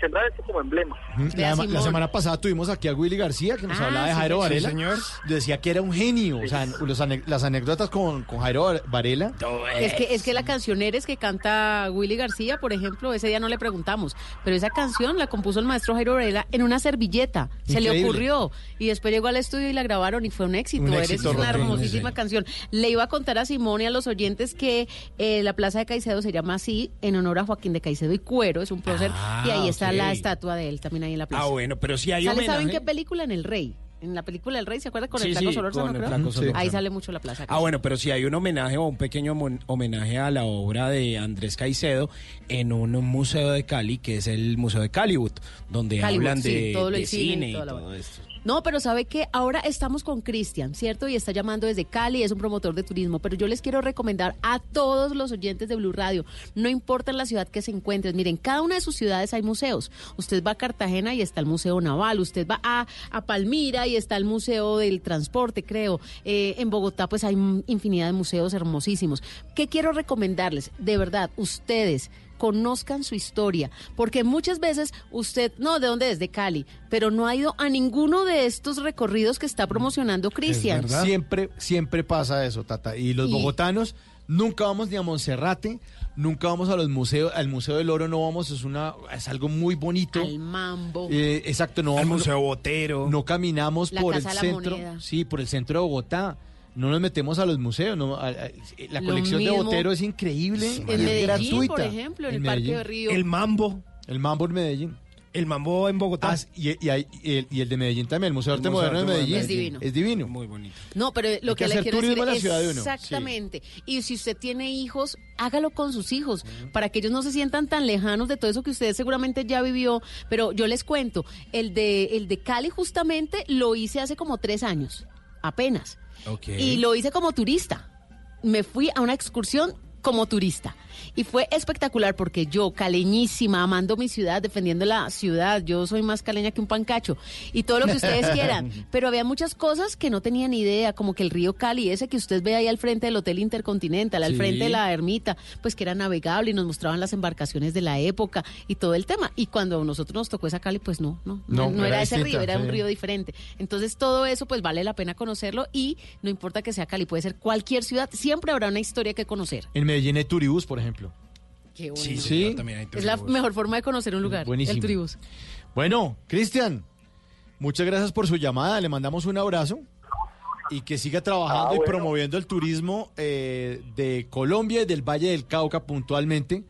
sembrar esto como emblema. La, la semana pasada tuvimos aquí a Willy García que nos Ah, hablaba de sí, Jairo sí, Varela. señor. Decía que era un genio. O sea, los ane- las anécdotas con, con Jairo Var- Varela. Es que, es que la canción Eres que canta Willy García, por ejemplo, ese día no le preguntamos, pero esa canción la compuso el maestro Jairo Varela en una servilleta. Se le ocurrió y después llegó al estudio y la grabaron y fue un éxito. Un Eres una hermosísima sí. canción. Le iba a contar a Simón y a los oyentes que eh, la Plaza de Caicedo se llama así en honor a Joaquín de Caicedo y Cuero, es un prócer, Ah, y ahí está la estatua de él también ahí en la plaza. Ah, bueno, pero si hay ¿Sale. ¿Saben qué película? En El Rey. En la película El Rey, ¿se acuerda con Sí, el Flaco sí, Solórzano, Ahí sale mucho la plaza. Ah, bueno, pero si hay un homenaje o un pequeño homenaje a la obra de Andrés Caicedo en un, museo de Cali, que es el Museo de Caliwood, donde hablan de, todo cine y todo esto. No, pero sabe que ahora estamos con Cristian, ¿cierto? Y está llamando desde Cali, es un promotor de turismo, pero yo les quiero recomendar a todos los oyentes de Blue Radio, no importa la ciudad que se encuentren, miren, cada una de sus ciudades hay museos. Usted va a Cartagena y está el Museo Naval, usted va a, a Palmira y está el Museo del Transporte, creo. Eh, en Bogotá pues hay infinidad de museos hermosísimos. ¿Qué quiero recomendarles? De verdad, ustedes conozcan su historia, porque muchas veces usted, no, ¿de dónde es? De Cali, pero no ha ido a ninguno de estos recorridos que está promocionando Cristian. Siempre, siempre pasa eso, Tata. Y los Y- bogotanos nunca vamos ni a Monserrate, nunca vamos a los museos, al Museo del Oro no vamos, es una, es algo muy bonito. Al mambo. Eh, exacto, no Al vamos. Museo Botero. No caminamos La por Casa el centro. Moneda. Sí, por el centro de Bogotá. No nos metemos a los museos. No, a- a- la colección de Botero es increíble. y En Medellín, gratuita. por ejemplo, en el Medellín. Parque de Río. El Mambo. El Mambo en Medellín. El Mambo en Bogotá. Ah, y, y hay- y el, y el de Medellín también, el Museo de Arte Moderno de Medellín. Es divino. Es divino. Muy bonito. No, pero lo Hay que que, le quiero decir en la ciudad de uno. exactamente. Y si usted tiene hijos, hágalo con sus hijos para que ellos no se sientan tan lejanos de todo eso que usted seguramente ya vivió. Pero yo les cuento, el de el de Cali justamente lo hice hace como tres años, apenas. Y lo hice como turista. Me fui a una excursión como turista. Y fue espectacular porque yo, caleñísima, amando mi ciudad, defendiendo la ciudad, yo soy más caleña que un pancacho, y todo lo que ustedes (laughs) quieran. Pero había muchas cosas que no tenía ni idea, como que el río Cali, ese que usted ve ahí al frente del Hotel Intercontinental, al Sí. frente de la ermita, pues que era navegable y nos mostraban las embarcaciones de la época y todo el tema. Y cuando a nosotros nos tocó esa Cali, pues no, no, no, No, era, era ese distinta, río, era un río diferente. Entonces todo eso pues vale la pena conocerlo y no importa que sea Cali, puede ser cualquier ciudad, siempre habrá una historia que conocer. En Medellín hay turibús, por ejemplo. Qué bueno. Sí, Sí. señor, también hay Es la mejor forma de conocer un lugar, Buenísimo. el. Bueno, Cristian, muchas gracias por su llamada. Le mandamos un abrazo y que siga trabajando Ah, y promoviendo el turismo eh, de Colombia y del Valle del Cauca puntualmente.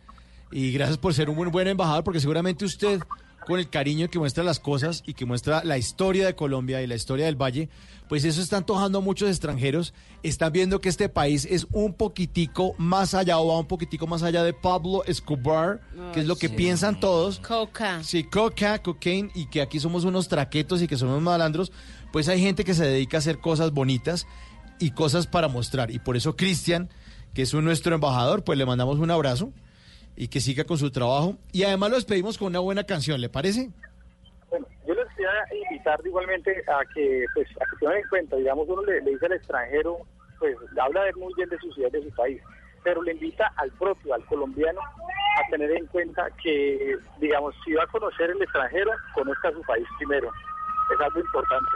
Y gracias por ser un buen, buen embajador, porque seguramente usted, con el cariño que muestra las cosas y que muestra la historia de Colombia y la historia del Valle, pues eso está antojando a muchos extranjeros. Están viendo que este país es un poquitico más allá o va un poquitico más allá de Pablo Escobar, que es lo que piensan todos. Coca. Sí, coca, cocaine y que aquí somos unos traquetos y que somos malandros, pues hay gente que se dedica a hacer cosas bonitas y cosas para mostrar. Y por eso Cristian, que es un- nuestro embajador, pues le mandamos un abrazo y que siga con su trabajo. Y además lo despedimos con una buena canción, ¿le parece? Bueno, yo les quería invitar igualmente a que, pues, a que tengan en cuenta, digamos, uno le, le dice al extranjero, pues, habla de muy bien de su ciudad, de su país, pero le invita al propio, al colombiano, a tener en cuenta que, digamos, si va a conocer el extranjero, conozca su país primero. Es algo importante.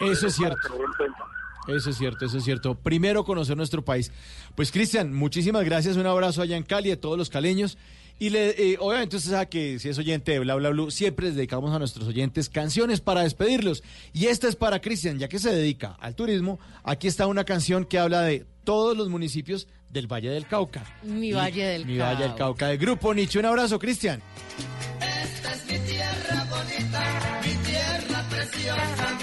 Eso es Para cierto. tener en cuenta. Eso es cierto, eso es cierto. Primero conocer nuestro país. Pues Cristian, muchísimas gracias, un abrazo allá en Cali a todos los caleños. Y le, eh, obviamente usted sabe que si es oyente de Bla Bla Blue, siempre les dedicamos a nuestros oyentes canciones para despedirlos. Y esta es para Cristian, ya que se dedica al turismo. Aquí está una canción que habla de todos los municipios del Valle del Cauca. Mi Y- Valle del Mi Valle del Cauca. Cauca, de Grupo Nietzsche. Un abrazo, Cristian. Esta es mi tierra bonita, mi tierra preciosa,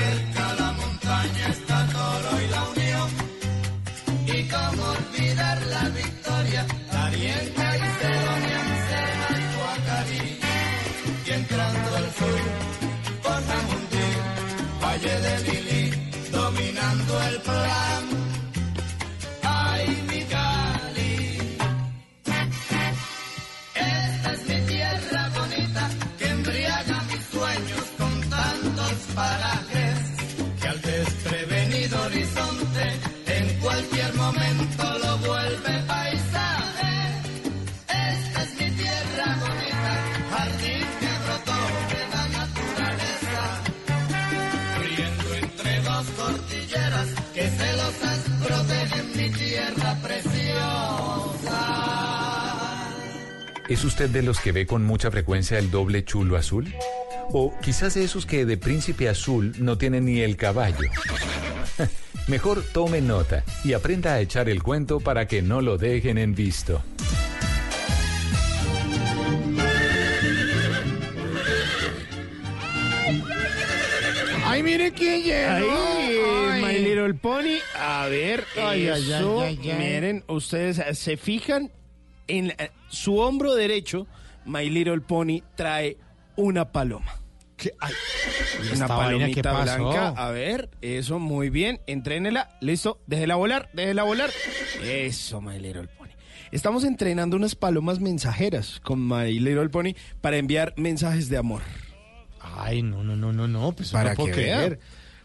cerca ¿Es usted de los que ve con mucha frecuencia el doble chulo azul? O quizás de esos que de príncipe azul no tienen ni el caballo. (laughs) Mejor tome nota y aprenda a echar el cuento para que no lo dejen en visto. Ay, mire quién llegó. Ay. My Little Pony. A ver, Ay, ay, eso, ay, ay, ay. miren, ustedes se fijan en su hombro derecho, My Little Pony trae una paloma. ¿Y Una esta vaina qué palomita blanca. A ver, eso muy bien. Entrénela. Listo. Déjela volar. Déjela volar. Eso, My Little Pony. Estamos entrenando unas palomas mensajeras con My Little Pony para enviar mensajes de amor. Ay, no, no, no, no, no. Pues Para no puedo que vea.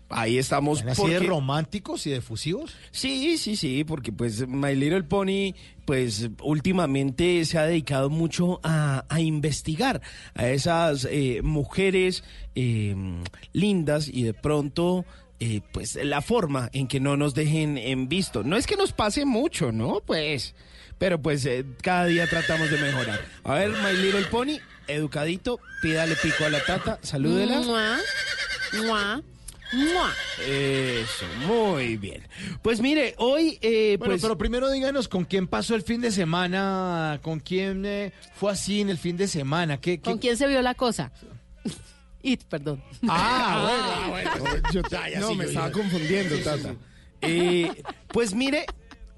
Ahí estamos. ¿Van así de porque- románticos y de efusivos? Sí, sí, sí, porque pues My Little Pony, pues últimamente se ha dedicado mucho a, a investigar a esas eh, mujeres eh, lindas y de pronto, eh, pues la forma en que no nos dejen en visto. No es que nos pase mucho, ¿no? Pues, pero pues eh, cada día tratamos de mejorar. A ver, My Little Pony, educadito, pídale pico a la tata, salúdela. Mua, mua, mua. Eso, muy bien. Pues mire, hoy, eh, Bueno, pues... pero primero díganos con quién pasó el fin de semana, con quién eh, fue así en el fin de semana. ¿Qué, qué- ¿Con quién se vio la cosa? (laughs) It, perdón. Ah, bueno, bueno. Yo- Ya, ya, no, sí, me yo- estaba yo- confundiendo, Sí, sí, Tata. sí. Eh, pues mire,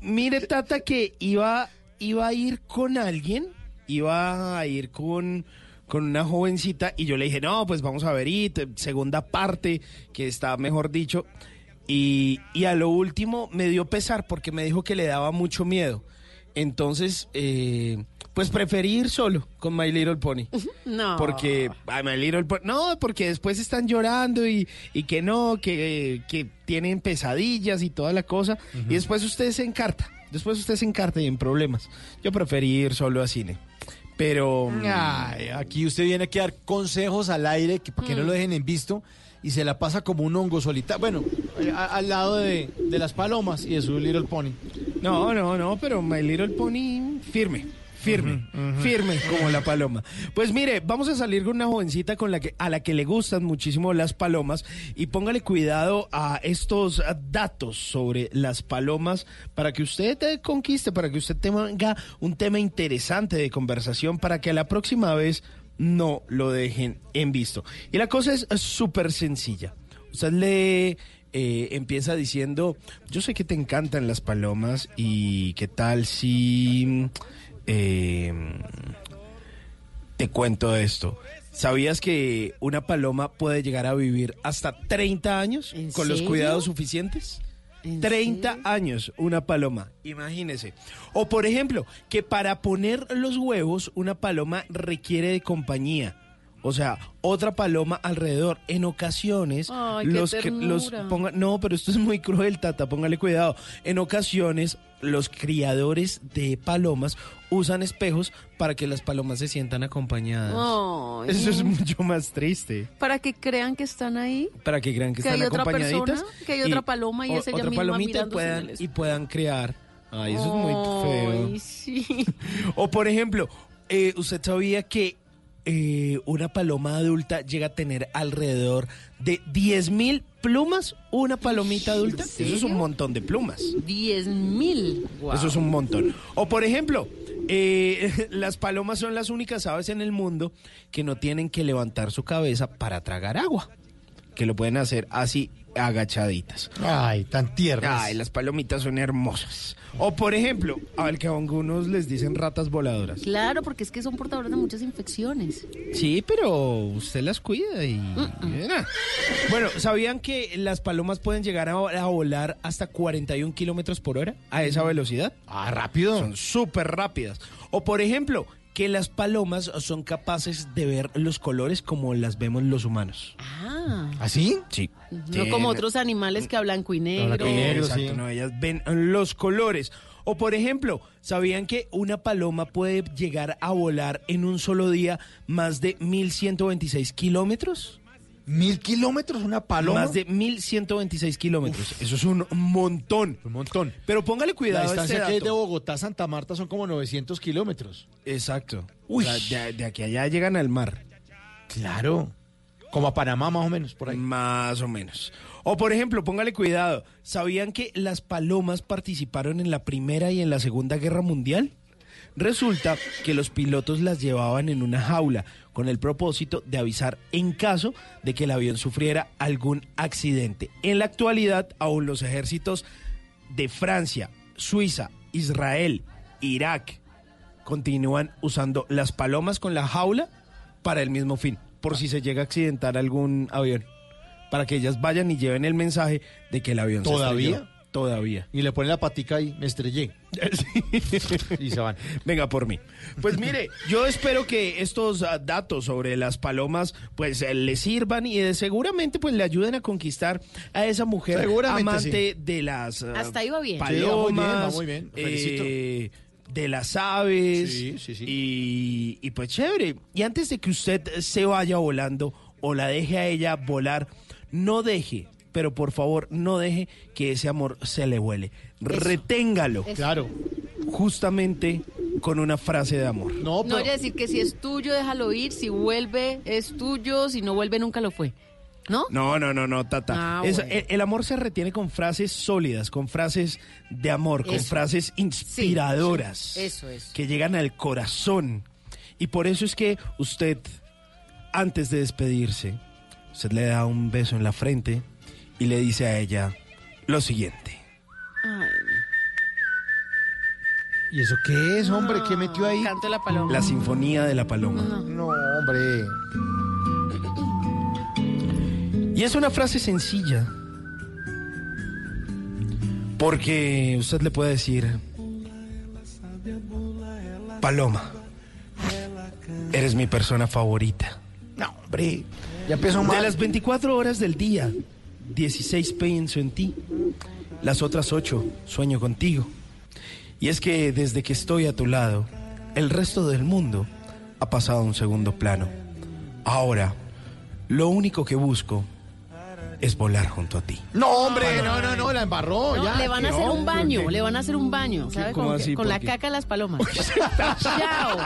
mire, Tata, que iba, iba a ir con alguien, iba a ir con, con una jovencita, y yo le dije, no, pues vamos a ver, It, segunda parte, que está mejor dicho. Y, y a lo último me dio pesar porque me dijo que le daba mucho miedo. Entonces, eh, pues preferí ir solo con My Little Pony. (laughs) No. Porque ay, My Little Pony- no, porque después están llorando y, y que no, que, que tienen pesadillas y toda la cosa. Y después usted se encarta. Después usted se encarta y en problemas. Yo preferí ir solo a cine. Pero. mm, Ay, aquí usted viene aquí a dar consejos al aire que, que no lo dejen en visto y se la pasa como un hongo solitario. Bueno, a- al lado de, de las palomas y de su Little Pony. No, no, no, pero My Little Pony firme. Firme, firme como la paloma. Pues mire, vamos a salir con una jovencita con la que, a la que le gustan muchísimo las palomas y póngale cuidado a estos datos sobre las palomas para que usted te conquiste, para que usted tenga un tema interesante de conversación, para que a la próxima vez no lo dejen en visto. Y la cosa es súper sencilla. Usted le eh, empieza diciendo, yo sé que te encantan las palomas y qué tal si eh, te cuento esto. ¿Sabías que una paloma puede llegar a vivir hasta 30 años ¿En con los cuidados suficientes? 30 años una paloma, imagínese. O por ejemplo, que para poner los huevos una paloma requiere de compañía. O sea, otra paloma alrededor. En ocasiones, Ay, qué los que los pongan, no, pero esto es muy cruel, Tata, póngale cuidado. En ocasiones, los criadores de palomas usan espejos para que las palomas se sientan acompañadas. Ay. Eso es mucho más triste. Para que crean que están ahí. Para que crean que, Que están hay otra acompañaditas. persona, que hay otra paloma y es ella otra misma palomita y puedan, y puedan crear. Ay, eso es muy feo. Ay, sí. (laughs) O por ejemplo, eh, ¿usted sabía que eh, una paloma adulta llega a tener alrededor de 10 mil plumas? ¿Una palomita adulta? Eso es un montón de plumas. 10 mil. Eso es un montón. O por ejemplo, eh, (laughs) las palomas son las únicas aves en el mundo que no tienen que levantar su cabeza para tragar agua. Que lo pueden hacer así agachaditas. Ay, tan tiernas. Ay, las palomitas son hermosas. O por ejemplo, al que a algunos les dicen ratas voladoras. Claro, porque es que son portadores de muchas infecciones. Sí, pero usted las cuida y... Bueno, ¿sabían que las palomas pueden llegar a, a volar hasta 41 kilómetros por hora a esa velocidad? Ah, rápido. Son súper rápidas. O por ejemplo, que las palomas son capaces de ver los colores como las vemos los humanos. Ah. ¿Así? Sí. No como otros animales que hablan blanco y negro. Exacto, no, ellas ven los colores. O por ejemplo, ¿sabían que una paloma puede llegar a volar en un solo día más de 1126 kilómetros? ¿Mil kilómetros una paloma? Más de 1126 kilómetros. Eso es un montón. Un montón. Pero póngale cuidado La a este distancia que hay de. Bogotá a Santa Marta son como 900 kilómetros. Exacto. Uy. O sea, de, de aquí a allá llegan al mar. Claro. Como a Panamá más o menos, por ahí. Más o menos. O por ejemplo, póngale cuidado, ¿sabían que las palomas participaron en la Primera y en la Segunda Guerra Mundial? Resulta que los pilotos las llevaban en una jaula con el propósito de avisar en caso de que el avión sufriera algún accidente. En la actualidad, aún los ejércitos de Francia, Suiza, Israel, Irak continúan usando las palomas con la jaula para el mismo fin, por si se llega a accidentar algún avión, para que ellas vayan y lleven el mensaje de que el avión se ¿Todavía? estrelló. Todavía. Y le ponen la patica ahí, me estrellé. (laughs) y se van. Venga por mí. Pues mire, yo espero que estos ah, datos sobre las palomas pues eh, le sirvan y seguramente pues le ayuden a conquistar a esa mujer Seguramente, amante sí. de las ah, Hasta ahí va bien. Sí, va muy bien, va palomas, muy bien. Felicito. eh, de las aves Sí, sí, sí. Y, y pues chévere. Y antes de que usted se vaya volando o la deje a ella volar, no deje, pero por favor no deje que ese amor se le vuele. Reténgalo. Eso. Claro. Justamente con una frase de amor. No, No pero... voy a decir que si es tuyo, déjalo ir. Si vuelve, es tuyo. Si no vuelve, nunca lo fue. ¿No? No, no, no, no, Tata. Ah, Es- el, el amor se retiene con frases sólidas, con frases de amor, con frases inspiradoras. Eso es. Que llegan al corazón. Y por eso es que usted, antes de despedirse, usted le da un beso en la frente y le dice a ella lo siguiente. Ay, ¿Y eso qué es, hombre? ¿Qué metió ahí? Canto de la paloma. La sinfonía de la paloma. No, hombre. Y es una frase sencilla. Porque usted le puede decir, Paloma, eres mi persona favorita. No, hombre. Ya empezó De mal. las 24 horas del día, 16 pienso en ti. Las otras 8 sueño contigo. Y es que desde que estoy a tu lado, el resto del mundo ha pasado a un segundo plano. Ahora, lo único que busco es volar junto a ti. No, hombre, no, no, no, la embarró. No, ya. le van a hacer un baño, le van a hacer un baño, ¿sabe? ¿Cómo Con, así? con ¿Por la qué? caca de las palomas. (laughs) Chao.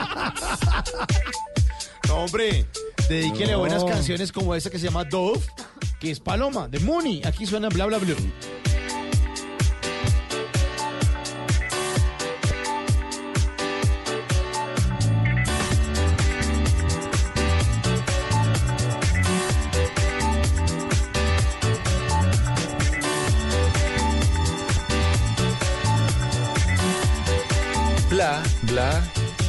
No, hombre. Dedíquele no. buenas canciones como esta que se llama Dove, que es Paloma, de Mooney. Aquí suena bla bla bla. bla, bla,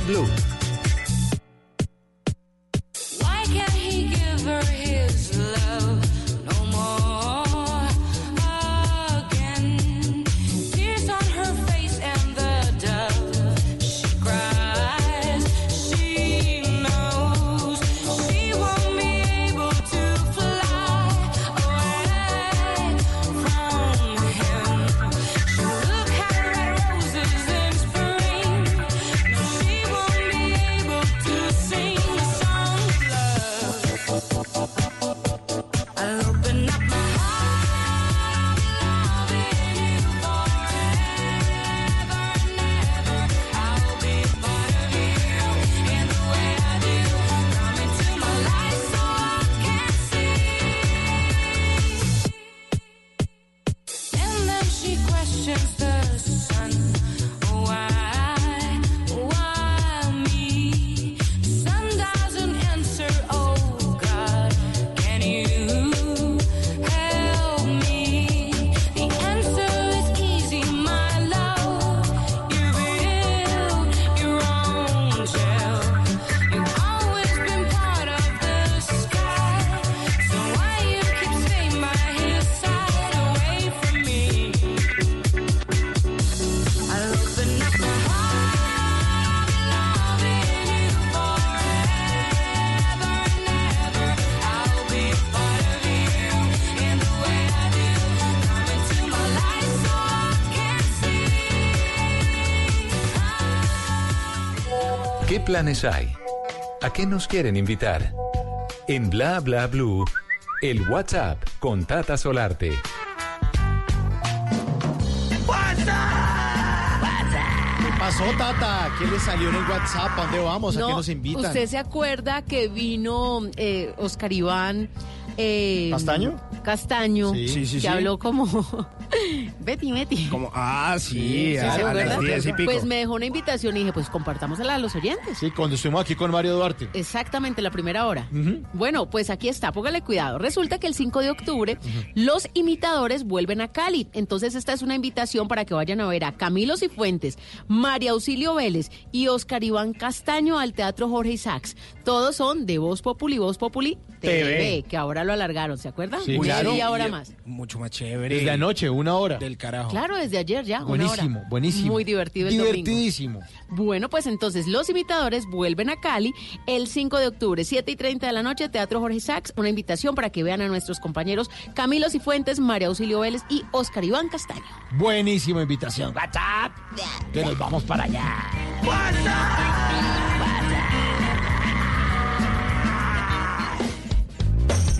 blue. Planes hay? ¿A qué nos quieren invitar? En Bla Bla Blue, el WhatsApp con Tata Solarte. ¿Qué pasó, Tata? ¿Qué le salió en el WhatsApp? ¿A dónde vamos? ¿A No, qué nos invitan? ¿Usted se acuerda que vino eh, Oscar Iván? eh, ¿Castaño? Castaño, Sí, sí, sí, que sí. habló como... Betty, Betty. Como, ah, sí, Sí, a, ¿se a acuerda? las 10 y pico. Pues me dejó una invitación y dije, pues compartámosela a los oyentes. Sí, cuando estuvimos aquí con Mario Duarte. Exactamente, la primera hora. Bueno, pues aquí está, póngale cuidado. Resulta que el 5 de octubre los imitadores vuelven a Cali. Entonces esta es una invitación para que vayan a ver a Camilo Cifuentes, María Auxilio Vélez y Oscar Iván Castaño al Teatro Jorge Isaacs. Todos son de Voz Populi, Voz Populi TV, que ahora lo alargaron, ¿se acuerdan? Sí, Una claro. media hora más. Mucho más chévere. Desde anoche, una hora. Del carajo. Claro, desde ayer ya, una hora. Buenísimo, buenísimo. Muy divertido el domingo. Divertidísimo. Bueno, pues entonces los imitadores vuelven a Cali el 5 de octubre, 7 y 30 de la noche, Teatro Jorge Sachs. Una invitación para que vean a nuestros compañeros Camilo Cifuentes, María Auxilio Vélez y Oscar Iván Castaño. Buenísima invitación. WhatsApp. Que nos vamos para allá.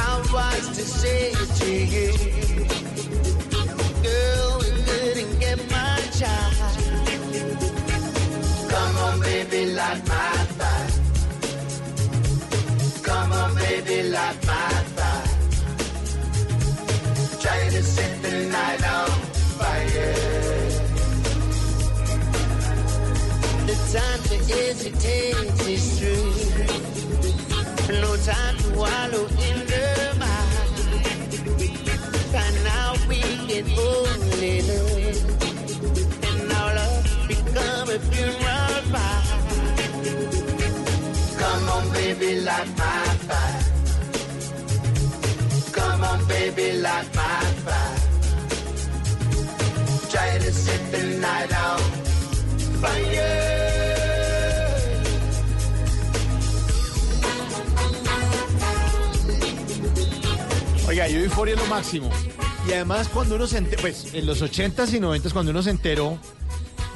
I was to say it to you. Girl, we couldn't get much higher. Come on, baby, light my fire. Come on, baby, light my fire. Try to set the night on fire. The time to hesitate is through. No time to wallow in the mind. And now we can only live. And our love become a funeral fire. Come on, baby, light my fire. Come on, baby, light my euforia es lo máximo. Y además cuando uno se enteró, pues en los 80s y 90s cuando uno se enteró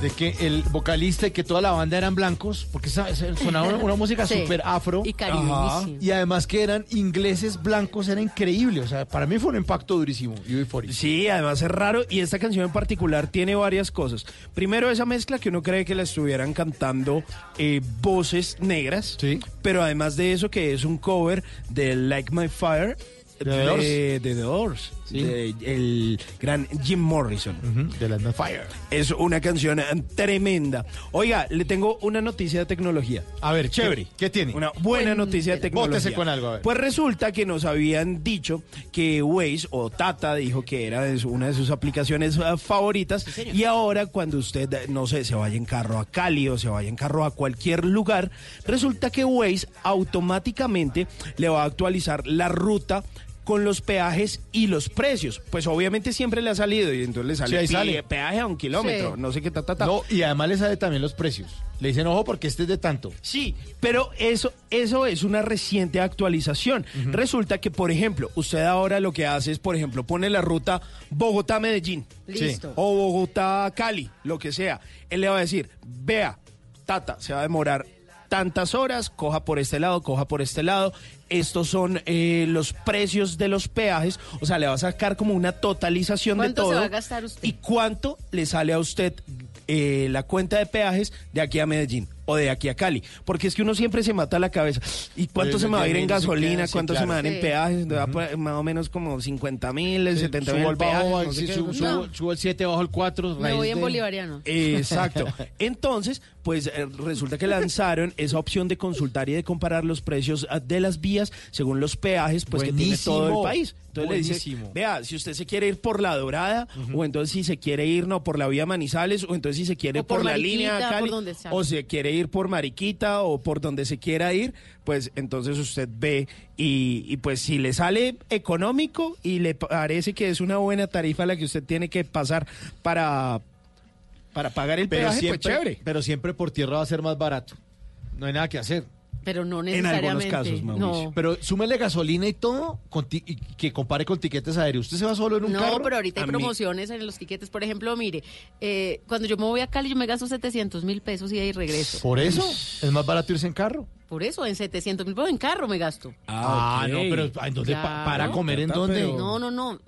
de que el vocalista y que toda la banda eran blancos, porque sonaba una, una música (laughs) Sí. súper afro. Y caribeñísima. Y además que eran ingleses blancos, era increíble. O sea, para mí fue un impacto durísimo. UB40. Sí, además es raro y esta canción en particular tiene varias cosas. Primero esa mezcla que uno cree que la estuvieran cantando eh, voces negras, pero además de eso que es un cover de Like My Fire. De, de The Doors, de el gran Jim Morrison. De Like My Fire. Es una canción eh, tremenda. Oiga, le tengo una noticia de tecnología. A ver, Chévere. ¿Qué, qué tiene? Una buena noticia de tecnología. Bótese con algo, a ver. Pues resulta que nos habían dicho que Waze o Tata dijo que era una de sus aplicaciones eh, favoritas y ahora cuando usted, no sé, se vaya en carro a Cali o se vaya en carro a cualquier lugar, resulta que Waze automáticamente le va a actualizar la ruta con los peajes y los precios. Pues obviamente siempre le ha salido y entonces le sale, Sí, ahí pi- sale. peaje a un kilómetro, Sí. no sé qué ta, ta, ta. No, y además le sabe también los precios. Le dicen, ojo, porque este es de tanto. Sí, pero eso, eso es una reciente actualización. Resulta que, por ejemplo, usted ahora lo que hace es, por ejemplo, pone la ruta Bogotá-Medellín. Listo. O Bogotá-Cali, lo que sea. Él le va a decir, vea, Tata, se va a demorar tantas horas, coja por este lado, coja por este lado. Estos son eh, los precios de los peajes. O sea, le va a sacar como una totalización de ¿Cuánto todo. se va a gastar usted? ¿Y cuánto le sale a usted eh, la cuenta de peajes de aquí a Medellín o de aquí a Cali? Porque es que uno siempre se mata la cabeza. ¿Y cuánto Sí, se me va a ir en gasolina? ¿Cuánto se claro. me van en peajes? Más o menos como 50 mil, 70 mil Subo el bajo, no sé sí, qué. subo, el 7, bajo el 4. Me voy en bolivariano. Exacto. (laughs) Entonces, pues eh, resulta que lanzaron esa opción de consultar y de comparar los precios ah, de las vías según los peajes, pues que tiene todo el país. Entonces le dice, vea, si usted se quiere ir por la Dorada, o entonces si se quiere ir no por la vía Manizales, o entonces si se quiere O por por, la Mariquita, línea por Cali, donde sea. o se quiere ir por Mariquita o por donde se quiera ir, pues entonces usted ve y, y pues si le sale económico y le parece que es una buena tarifa la que usted tiene que pasar para para pagar el Pero peaje, siempre, pues chévere. pero siempre por tierra va a ser más barato. No hay nada que hacer. Pero no En algunos necesariamente. casos, Mauricio. no. Pero súmele gasolina y todo con ti- y que compare con tiquetes aéreos. Usted se va solo en un No, carro. pero ahorita hay mí- promociones en los tiquetes. Por ejemplo, mire, eh, cuando yo me voy a Cali, yo me gasto 700 mil pesos y ahí regreso. Por eso es más barato irse en carro. Por eso, en 700 mil pesos en carro me gasto. Ah, ok. no, pero ¿a dónde pa- Claro. para comer en dónde? pero- No, no, no.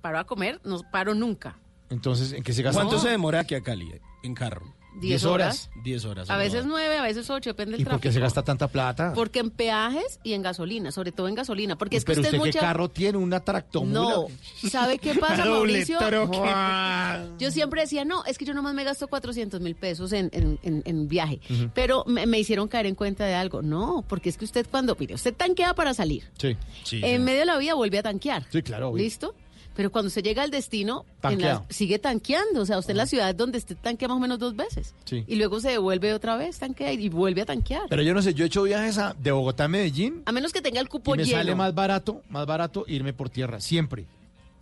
Paro a comer, no paro nunca. Entonces, ¿en qué se gasta? ¿Cuánto se demora aquí a Cali en carro? 10 horas. 10 horas. A veces 9, a veces 8, depende del ¿Y por tráfico. qué se gasta tanta plata? Porque en peajes y en gasolina, sobre todo en gasolina. Porque es que pero usted, usted mucha... qué carro tiene, una tractomula. No, ¿sabe qué pasa, (laughs) Mauricio? (laughs) Yo siempre decía, no, es que yo nomás me gasto 400 mil pesos en, en- en- en viaje. Pero me, me hicieron caer en cuenta de algo. No, porque es que usted cuando, mire, usted tanquea para salir. Sí. En medio de la vida vuelve a tanquear. Sí, claro. obvio. ¿Listo? Pero cuando usted llega al destino, en Tanqueado. la- sigue tanqueando. O sea, usted en la ciudad donde esté tanquea más o menos dos veces. Sí. Y luego se devuelve otra vez, tanquea y vuelve a tanquear. Pero yo no sé, yo he hecho viajes a- de Bogotá a Medellín a menos que tenga el y cupo me lleno. sale más barato, más barato irme por tierra. Siempre.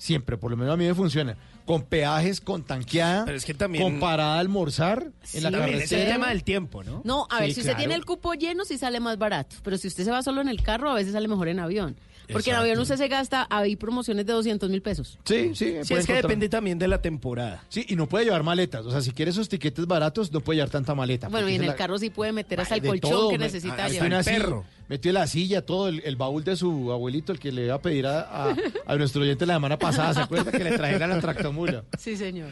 Siempre, por lo menos a mí me funciona. Con peajes, con tanqueada, Pero es que también- con parada a almorzar en Sí, la También es el carretera. tema del tiempo, ¿no? No, a Sí, ver, si usted tiene el cupo lleno, sí sale más barato. Pero si usted se va solo en el carro, a veces sale mejor en avión. Porque en avión usted se gasta, hay promociones de 200 mil pesos. Sí, sí. Sí, es que depende también de la temporada. Sí, y no puede llevar maletas. O sea, si quiere esos tiquetes baratos, no puede llevar tanta maleta. Bueno, y en el la- carro sí puede meter hasta Ay, el colchón todo, que me- necesita hasta llevar. silla, perro. Metió la silla, todo, el, el baúl de su abuelito, el que le iba a pedir a, a- a nuestro oyente la semana pasada, ¿se acuerda? Que le trajera la tractomula. Sí, señor.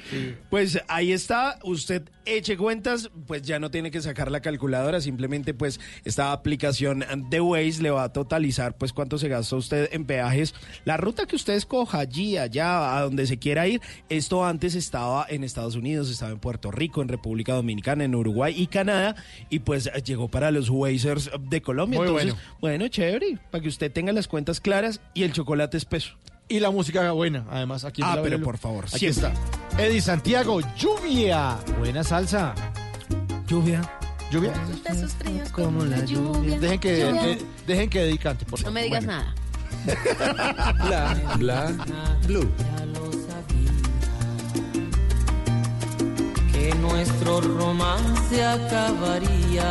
Pues ahí está, usted eche cuentas, pues ya no tiene que sacar la calculadora, simplemente pues esta aplicación de Waze le va a totalizar pues cuánto se gasta usted en peajes, la ruta que usted escoja allí, allá, a donde se quiera ir. Esto antes estaba en Estados Unidos, estaba en Puerto Rico, en República Dominicana, en Uruguay y Canadá y pues llegó para los Wazers de Colombia. Muy Entonces, bueno. bueno, chévere, para que usted tenga las cuentas claras y el chocolate espeso. Y la música buena, además, aquí en Ah, la pero por favor, Aquí siempre. está. Eddie Santiago, lluvia. Buena salsa. Lluvia. Lluvia. Besos fríos como la lluvia. Dejen que, de- dejen que Eddie cante, por No me digas Bueno. nada. (laughs) Bla bla blue. que nuestro romance acabaría.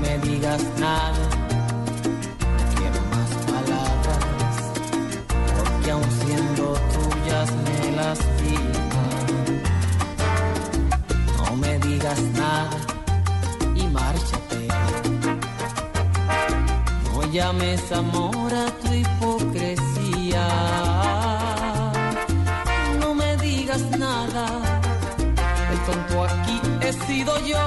No me digas nada, no quiero más palabras, porque aun siendo tuyas me lastiman. No me digas nada y márchate. No llames amor a tu hipocresía. No me digas nada, el tonto aquí he sido yo